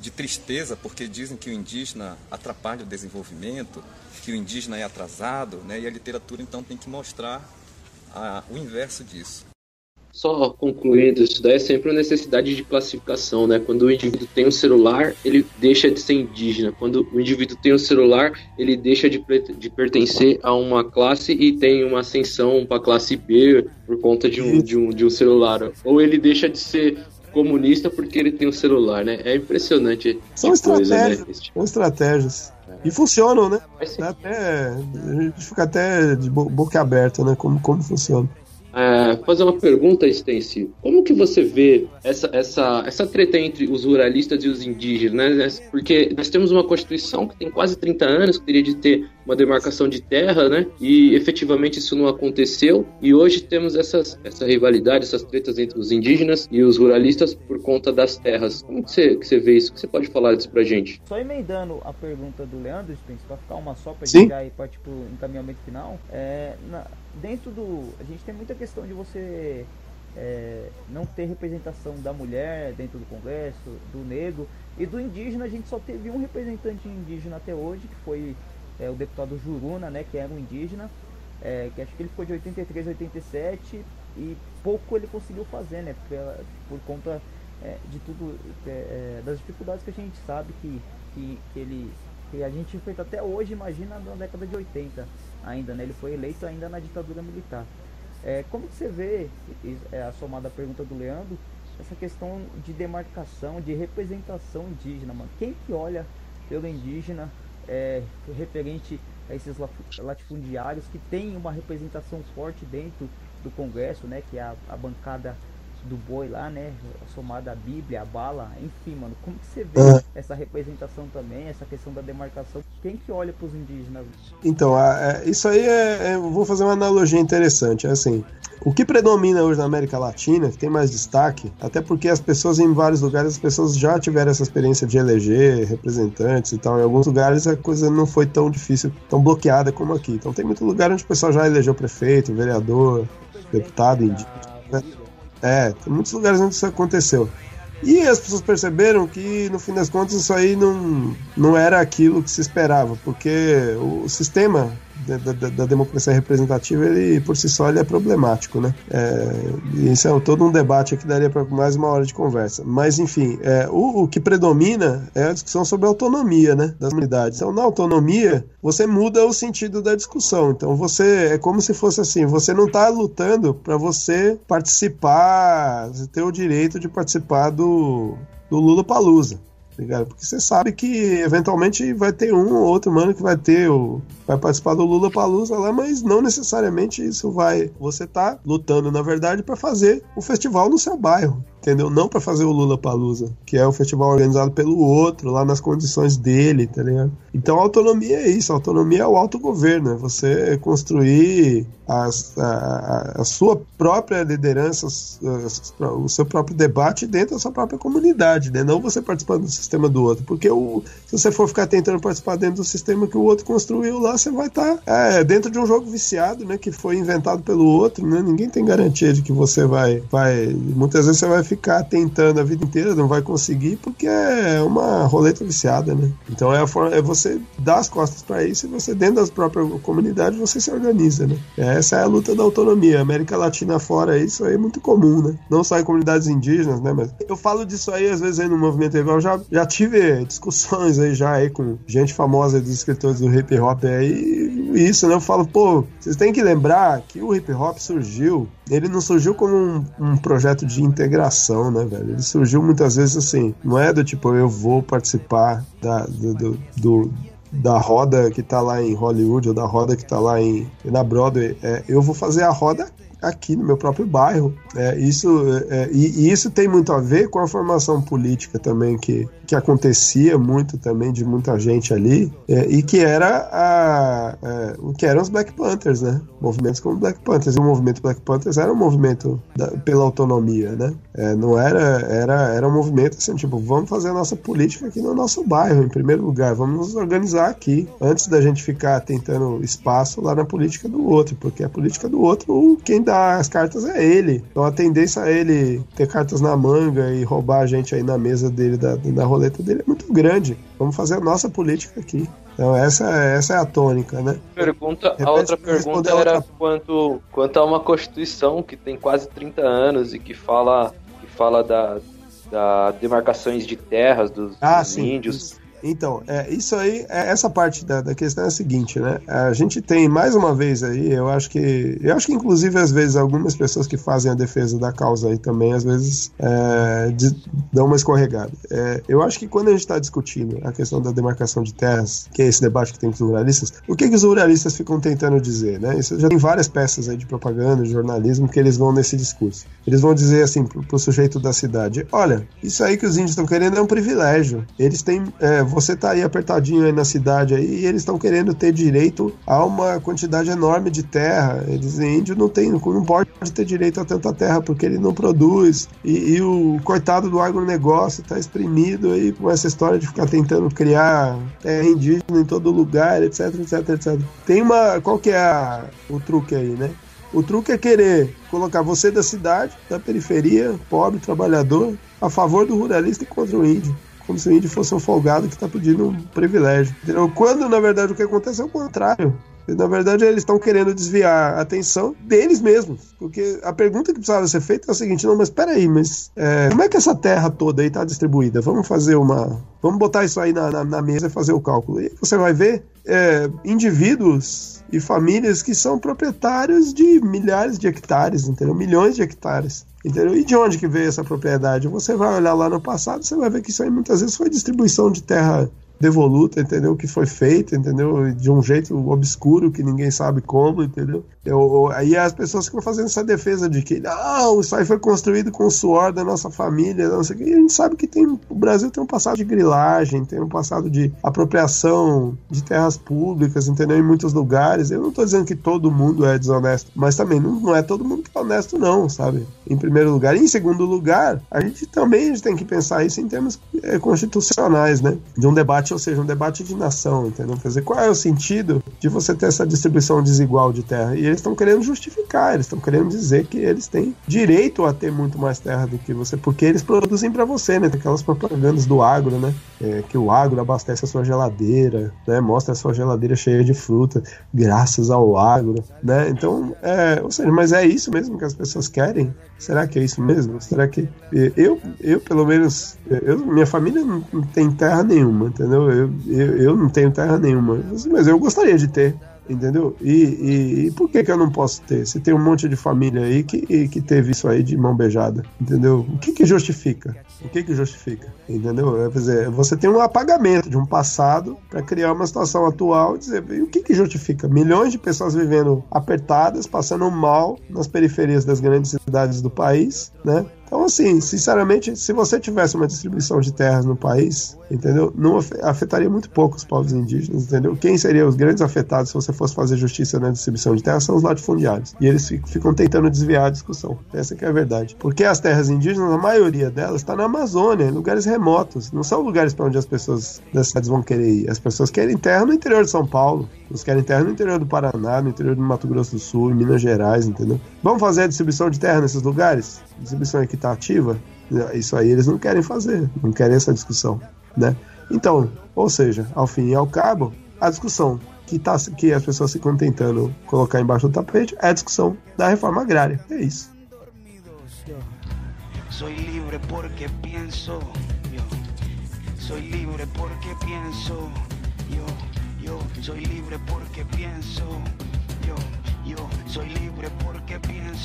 de tristeza, porque dizem que o indígena atrapalha o desenvolvimento, que o indígena é atrasado, né, e a literatura então tem que mostrar a, o inverso disso. Só concluindo, isso daí é sempre uma necessidade de classificação, né? Quando o indivíduo tem um celular, ele deixa de ser indígena. Quando o indivíduo tem um celular, ele deixa de, de pertencer a uma classe e tem uma ascensão para a classe B por conta de um, de, um, de um celular. Ou ele deixa de ser comunista porque ele tem um celular, né? É impressionante. São estratégias. Coisa, né? São estratégias. E funcionam, né? Até, a gente fica até de boca aberta, né? Como, como funciona. É, fazer uma pergunta extensiva. Como que você vê essa, essa, essa treta entre os ruralistas e os indígenas? Né? Porque nós temos uma Constituição que tem quase 30 anos, que teria de ter uma demarcação de terra, né? E efetivamente isso não aconteceu. E hoje temos essas, essa rivalidade, essas tretas entre os indígenas e os ruralistas por conta das terras. Como que você, que você vê isso? O que você pode falar disso pra gente? Só emendando a pergunta do Leandro, Spence, pra ficar uma só pra gente ir partir pro encaminhamento final. É, na, dentro do. A gente tem muita questão de você é, não ter representação da mulher dentro do Congresso, do negro e do indígena. A gente só teve um representante indígena até hoje, que foi é, o deputado Juruna, né, que era um indígena, é, que acho que ele foi de 83 a 87 e pouco ele conseguiu fazer, né, por, por conta é, de tudo, é, é, das dificuldades que a gente sabe que, que, que ele que a gente enfrenta até hoje, imagina na década de 80 ainda, né? Ele foi eleito ainda na ditadura militar. É, como que você vê, é, a somada pergunta do Leandro, essa questão de demarcação, de representação indígena, mano? Quem que olha pelo indígena é, referente a esses latifundiários que tem uma representação forte dentro do Congresso, né? Que é a, a bancada do boi lá, né? Somada à Bíblia, a bala, enfim, mano. Como que você vê é. essa representação também, essa questão da demarcação? Quem que olha para os indígenas? Então, é, isso aí é, é, vou fazer uma analogia interessante. É assim, o que predomina hoje na América Latina, que tem mais destaque, até porque as pessoas em vários lugares, as pessoas já tiveram essa experiência de eleger representantes e tal. Em alguns lugares a coisa não foi tão difícil, tão bloqueada como aqui. Então tem muito lugar onde o pessoal já elegeu prefeito, vereador, deputado, indígena. É, tem muitos lugares onde isso aconteceu. E as pessoas perceberam que, no fim das contas, isso aí não, não era aquilo que se esperava, porque o sistema da, da, da, democracia representativa, ele por si só ele é problemático, né? É, isso é todo um debate que daria para mais uma hora de conversa. Mas, enfim, é, o, o, que predomina é a discussão sobre a autonomia, né, das comunidades. Então, na autonomia, você muda o sentido da discussão. Então, você é como se fosse assim: você não está lutando para você participar, ter o direito de participar do, do Lula Palusa ligado? Porque você sabe que eventualmente vai ter um ou outro mano que vai ter o. Vai participar do Lula Palusa lá, mas não necessariamente isso vai. Você tá lutando, na verdade, para fazer o festival no seu bairro. Entendeu? Não para fazer o Lula Palusa, que é o festival organizado pelo outro, lá nas condições dele, tá? Então autonomia é isso, autonomia é o autogoverno, é você construir a, a, sua própria liderança, o seu próprio debate dentro da sua própria comunidade, né? Não você participando do sistema do outro, porque o, se você for ficar tentando participar dentro do sistema que o outro construiu lá, você vai estar tá, é, dentro de um jogo viciado, né? Que foi inventado pelo outro, né? Ninguém tem garantia de que você vai, vai, muitas vezes você vai ficar tentando a vida inteira, não vai conseguir, porque é uma roleta viciada, né? Então é, a forma, é você dar as costas para isso e você dentro das próprias comunidades você se organiza, né? Essa é a luta da autonomia. América Latina fora, isso aí é muito comum, né? Não só em comunidades indígenas, né? Mas eu falo disso aí às vezes aí no movimento rival, já, já tive discussões aí já aí com gente famosa dos escritores do hip hop aí, isso, né? Eu falo, pô, vocês têm que lembrar que o hip hop surgiu ele não surgiu como um, um, projeto de integração, né, velho? Ele surgiu muitas vezes assim, não é do tipo, eu vou participar da, do, do, do da roda que tá lá em Hollywood ou da roda que tá lá em na Broadway, é, eu vou fazer a roda aqui no meu próprio bairro. É, isso, é, e, e, isso tem muito a ver com a formação política também que, que acontecia muito também de muita gente ali é, e que era a, é, o que eram os Black Panthers, né? Movimentos como Black Panthers. E o movimento Black Panthers era um movimento da, pela autonomia, né? É, não era, era, era um movimento assim, tipo, vamos fazer a nossa política aqui no nosso bairro, em primeiro lugar, vamos nos organizar aqui, antes da gente ficar tentando espaço lá na política do outro, porque a política do outro, quem dá as cartas é ele. Então a tendência a ele ter cartas na manga e roubar a gente aí na mesa dele, da, da roleta dele, é muito grande. Vamos fazer a nossa política aqui. Então essa, essa é a tônica, né? Pergunta, a outra pergunta era outra... Quanto, quanto a uma Constituição que tem quase 30 anos e que fala, fala da, da demarcações de terras dos, ah, dos sim, índios. Isso. Então, é, isso aí, é, essa parte da, da questão é a seguinte, né? A gente tem mais uma vez aí, eu acho que. Eu acho que, inclusive, às vezes, algumas pessoas que fazem a defesa da causa aí também, às vezes, é, de, dão uma escorregada. É, eu acho que quando a gente está discutindo a questão da demarcação de terras, que é esse debate que tem com os ruralistas, o que, que os ruralistas ficam tentando dizer, né? Isso já tem várias peças aí de propaganda, de jornalismo, que eles vão nesse discurso. Eles vão dizer assim pro, pro sujeito da cidade: olha, isso aí que os índios estão querendo é um privilégio. Eles têm. Você tá aí apertadinho aí na cidade aí, e eles estão querendo ter direito a uma quantidade enorme de terra. Eles índio não tem, não pode ter direito a tanta terra porque ele não produz. E, e o coitado do agronegócio está exprimido aí com essa história de ficar tentando criar terra indígena em todo lugar, etc, etc, etc. Tem uma. Qual que é a, o truque aí, né? O truque é querer colocar você da cidade, da periferia, pobre, trabalhador, a favor do ruralista e contra o índio como se o índio fosse um folgado que está pedindo um privilégio. Entendeu? Quando, na verdade, o que acontece é o contrário. Na verdade, eles estão querendo desviar a atenção deles mesmos. Porque a pergunta que precisava ser feita é a seguinte: não, mas peraí, mas é, como é que essa terra toda aí está distribuída? Vamos fazer uma. Vamos botar isso aí na, na, na mesa e fazer o cálculo. E você vai ver é, indivíduos e famílias que são proprietários de milhares de hectares, entendeu? Milhões de hectares. Entendeu? E de onde que veio essa propriedade? Você vai olhar lá no passado, você vai ver que isso aí muitas vezes foi distribuição de terra devoluta, entendeu? Que foi feita, entendeu? De um jeito obscuro que ninguém sabe como, entendeu? Eu, aí as pessoas ficam fazendo essa defesa de que não, isso aí foi construído com o suor da nossa família, não sei o que. E a gente sabe que tem, o Brasil tem um passado de grilagem, tem um passado de apropriação de terras públicas, entendeu? Em muitos lugares. Eu não estou dizendo que todo mundo é desonesto, mas também não, não, é todo mundo que é honesto, não, sabe? Em primeiro lugar. E em segundo lugar, a gente também a gente tem que pensar isso em termos é, constitucionais, né? De um debate, ou seja, um debate de nação, entendeu? Quer dizer, qual é o sentido de você ter essa distribuição desigual de terra? E eles estão querendo justificar, eles estão querendo dizer que eles têm direito a ter muito mais terra do que você, porque eles produzem para você, né? Tem aquelas propagandas do agro, né? É, que o agro abastece a sua geladeira, né? Mostra a sua geladeira cheia de fruta, graças ao agro, né? Então, é, ou seja, mas é isso mesmo que as pessoas querem? Será que é isso mesmo? Será que eu, eu pelo menos, eu, minha família não tem terra nenhuma, entendeu? Eu, eu, eu não tenho terra nenhuma, mas eu gostaria de ter entendeu? E, e, e, por que que eu não posso ter? Se tem um monte de família aí que, que teve isso aí de mão beijada, entendeu? O que que justifica? O que que justifica? Entendeu? Quer dizer, você tem um apagamento de um passado para criar uma situação atual e dizer, e o que que justifica? Milhões de pessoas vivendo apertadas, passando mal nas periferias das grandes cidades do país, né? Então, assim, sinceramente, se você tivesse uma distribuição de terras no país, entendeu? Não afe- afetaria muito pouco os povos indígenas, entendeu? Quem seriam os grandes afetados se você fosse fazer justiça na distribuição de terras são os latifundiários. E eles fi- ficam tentando desviar a discussão. Essa que é a verdade. Porque as terras indígenas, a maioria delas está na Amazônia, em lugares remotos. Não são lugares para onde as pessoas das cidades vão querer ir. As pessoas querem terra no interior de São Paulo. Eles querem terra no interior do Paraná, no interior do Mato Grosso do Sul, em Minas Gerais, entendeu? Vamos fazer a distribuição de terra nesses lugares? Distribuição equitativa? Isso aí eles não querem fazer, não querem essa discussão, né? Então, ou seja, ao fim e ao cabo, a discussão que, tá, que as pessoas ficam tentando colocar embaixo do tapete é a discussão da reforma agrária. É isso. Soy porque. Soy porque soy porque soy porque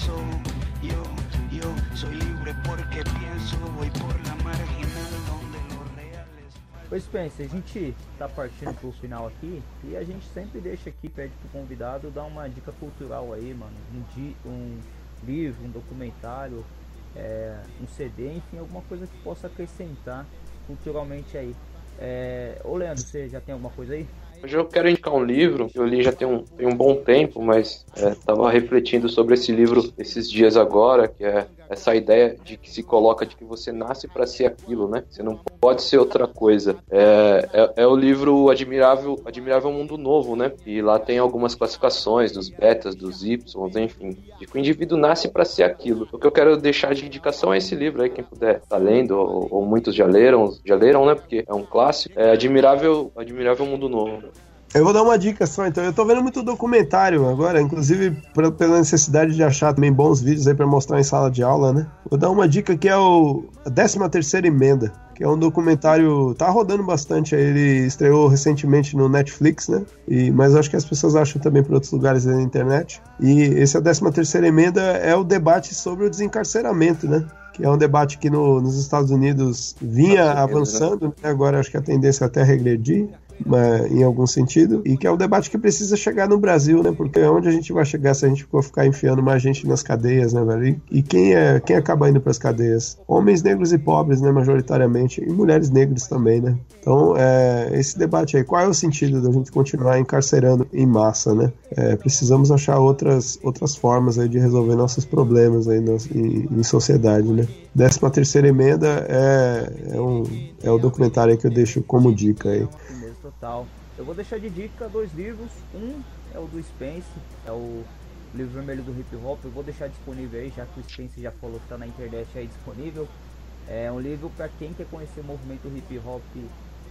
yo. Yo soy libre porque pienso. Voy por la marginal donde los reales. Ô Spencer, a gente tá partindo pro final aqui e a gente sempre deixa aqui, pede pro convidado dar uma dica cultural aí, mano. Um, di um livro, um documentário, é, um CD, enfim, alguma coisa que possa acrescentar culturalmente aí. É, ô Leandro, você já tem alguma coisa aí? Hoje eu quero indicar um livro que eu li já tem um, tem um bom tempo, mas estava refletindo sobre esse livro esses dias agora, que é essa ideia de que se coloca de que você nasce para ser aquilo, né? Você não pode ser outra coisa. É, é, é o livro Admirável, Admirável Mundo Novo, né? E lá tem algumas classificações dos betas, dos y, enfim, de que o indivíduo nasce para ser aquilo. O que eu quero deixar de indicação é esse livro aí, quem puder tá lendo, ou, ou muitos já leram, já leram, né? Porque é um clássico. É Admirável, Admirável Mundo Novo. Eu vou dar uma dica só, então. Eu tô vendo muito documentário agora, inclusive pela necessidade de achar também bons vídeos aí pra mostrar em sala de aula, né? Vou dar uma dica que é o a 13 terceira emenda, que é um documentário, tá rodando bastante, aí, ele estreou recentemente no Netflix, né? E, mas acho que as pessoas acham também por outros lugares aí na internet. E esse é a 13 terceira emenda é o debate sobre o desencarceramento, né? Que é um debate que no- nos Estados Unidos vinha Unidos, avançando, né? agora acho que a tendência é até regredir mas, em algum sentido, e que é o debate que precisa chegar no Brasil, né? Porque é onde a gente vai chegar se a gente for ficar enfiando mais gente nas cadeias, né, velho? E, quem, é, quem acaba indo para as cadeias? Homens negros e pobres, né, majoritariamente, e mulheres negras também, né? Então, é, esse debate aí, qual é o sentido da gente continuar encarcerando em massa, né? É, precisamos achar outras, outras formas aí de resolver nossos problemas aí em, em sociedade, né? Décima terceira emenda é, é, um, é o documentário que eu deixo como dica aí. Total. Eu vou deixar de dica dois livros. Um é o do Spence, é o livro vermelho do hip hop. Eu vou deixar disponível aí, já que o Spence já falou que tá na internet aí disponível. É um livro para quem quer conhecer o movimento hip hop,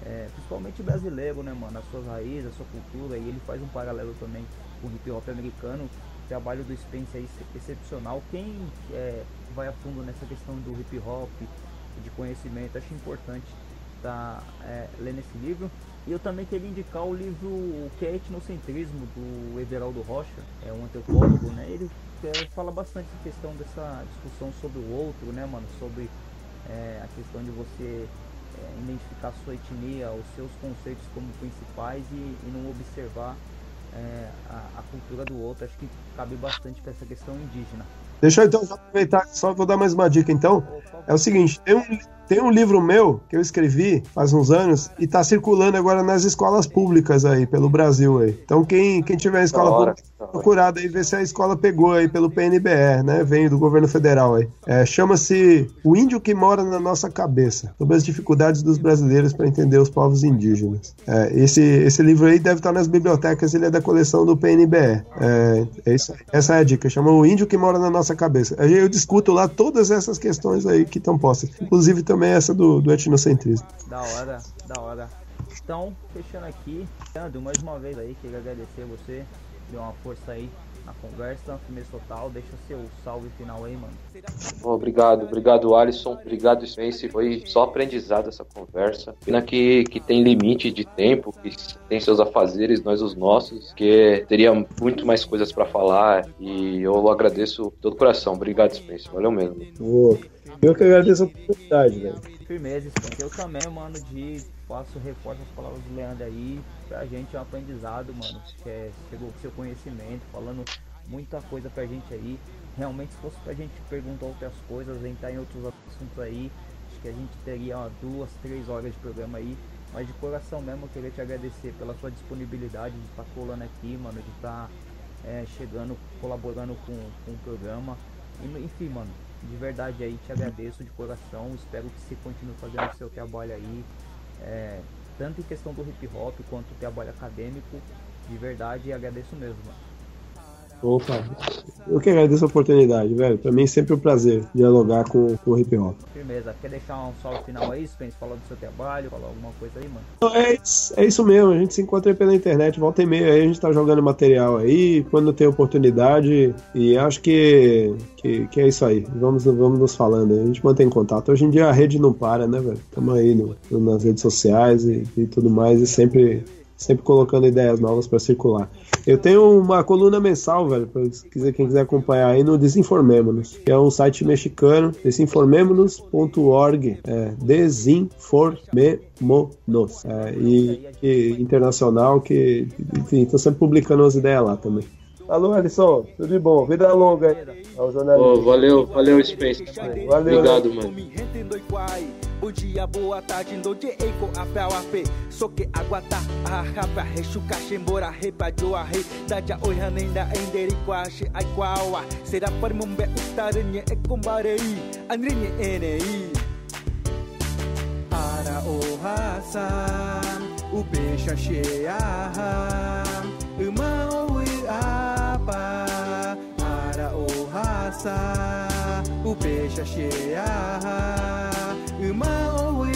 é, principalmente brasileiro, né, mano? As suas raízes, a sua cultura. E ele faz um paralelo também com o hip hop americano. O trabalho do Spence é ex- excepcional. Quem é, vai a fundo nessa questão do hip hop, de conhecimento, acho importante tá é, lendo esse livro. E eu também queria indicar o livro O que é Etnocentrismo, do Everaldo Rocha, é um antropólogo, né? Ele é, fala bastante em questão dessa discussão sobre o outro, né, mano? Sobre é, a questão de você é, identificar a sua etnia, os seus conceitos como principais e, e não observar é, a, a cultura do outro. Acho que cabe bastante para essa questão indígena. Deixa eu então aproveitar, só vou dar mais uma dica então. É o seguinte, tem um, tem um livro meu que eu escrevi faz uns anos e tá circulando agora nas escolas públicas aí, pelo Brasil aí. Então quem, quem tiver escola hora, pública, procurado aí, ver se a escola pegou aí pelo PNBR, né? Vem do governo federal aí. É, Chama-se O Índio que Mora na Nossa Cabeça, sobre as dificuldades dos brasileiros para entender os povos indígenas. É, esse, esse livro aí deve estar nas bibliotecas, ele é da coleção do PNBR. É, é isso aí. Essa é a dica, chama O Índio que Mora na Nossa Cabeça. Aí Eu discuto lá todas essas questões aí que estão postas, inclusive também essa do, do etnocentrismo. Da hora, da hora. Então, fechando aqui, Leandro, mais uma vez aí, queria agradecer você, deu uma força aí na conversa, firmeza total, deixa seu salve final aí, mano. Obrigado, obrigado Alisson, obrigado Spence, foi só aprendizado essa conversa. Pena que, que tem limite de tempo, que tem seus afazeres, nós os nossos, que teria muito mais coisas pra falar e eu agradeço de todo o coração. Obrigado Spence, valeu mesmo. Eu que agradeço a oportunidade, velho. Firmeza. Eu também, mano, de faço reforço as palavras do Leandro aí. Pra gente é um aprendizado, mano. É, chegou com seu conhecimento, falando muita coisa pra gente aí. realmente se fosse pra gente perguntar outras coisas, entrar em outros assuntos aí, acho que a gente teria ó, duas, três horas de programa aí. Mas de coração mesmo, eu queria te agradecer pela sua disponibilidade de estar colando aqui, mano, de estar é, chegando, colaborando com, com o programa. E, enfim, mano, de verdade aí te agradeço de coração. Espero que você continue fazendo o seu trabalho aí, é, tanto em questão do hip hop quanto o trabalho acadêmico. De verdade, agradeço mesmo, mano. Opa, eu que agradeço a oportunidade, velho. Pra mim é sempre um prazer dialogar com, com o hip hop. Firmeza, quer deixar um salve final aí, Spence? Falar do seu trabalho, falar alguma coisa aí, mano? É, isso, é isso mesmo, a gente se encontra aí pela internet, volta e meia aí, a gente tá jogando material aí, quando tem oportunidade, e acho que, que, que é isso aí. Vamos, vamos nos falando a gente mantém contato. Hoje em dia a rede não para, né, velho? Tamo aí no- nas redes sociais e, e tudo mais, e sempre, sempre colocando ideias novas pra circular. Eu tenho uma coluna mensal, velho, quiser, quem quiser acompanhar aí no Desinformemos, que é um site mexicano, desinformemonos.org, é, Desinformemonos, é, e, e internacional, que, enfim, tô sempre publicando umas ideias lá também. Alô, Alisson, tudo de bom? Vida longa aí ao. Ô, valeu, valeu, Space. Valeu, Obrigado, mano. Bom dia, boa tarde, do dia eco apel ape, soque aguata, a rapa, rechuca, chembora, repa, joa, re, daja, oi, hanenda, enderi, quache, ai, quawa, será para mumbe, utarenye, e combarei, anrinye, enei. Ara o peixe cheia, mau apa, raça, o peixe é cheia, uma ou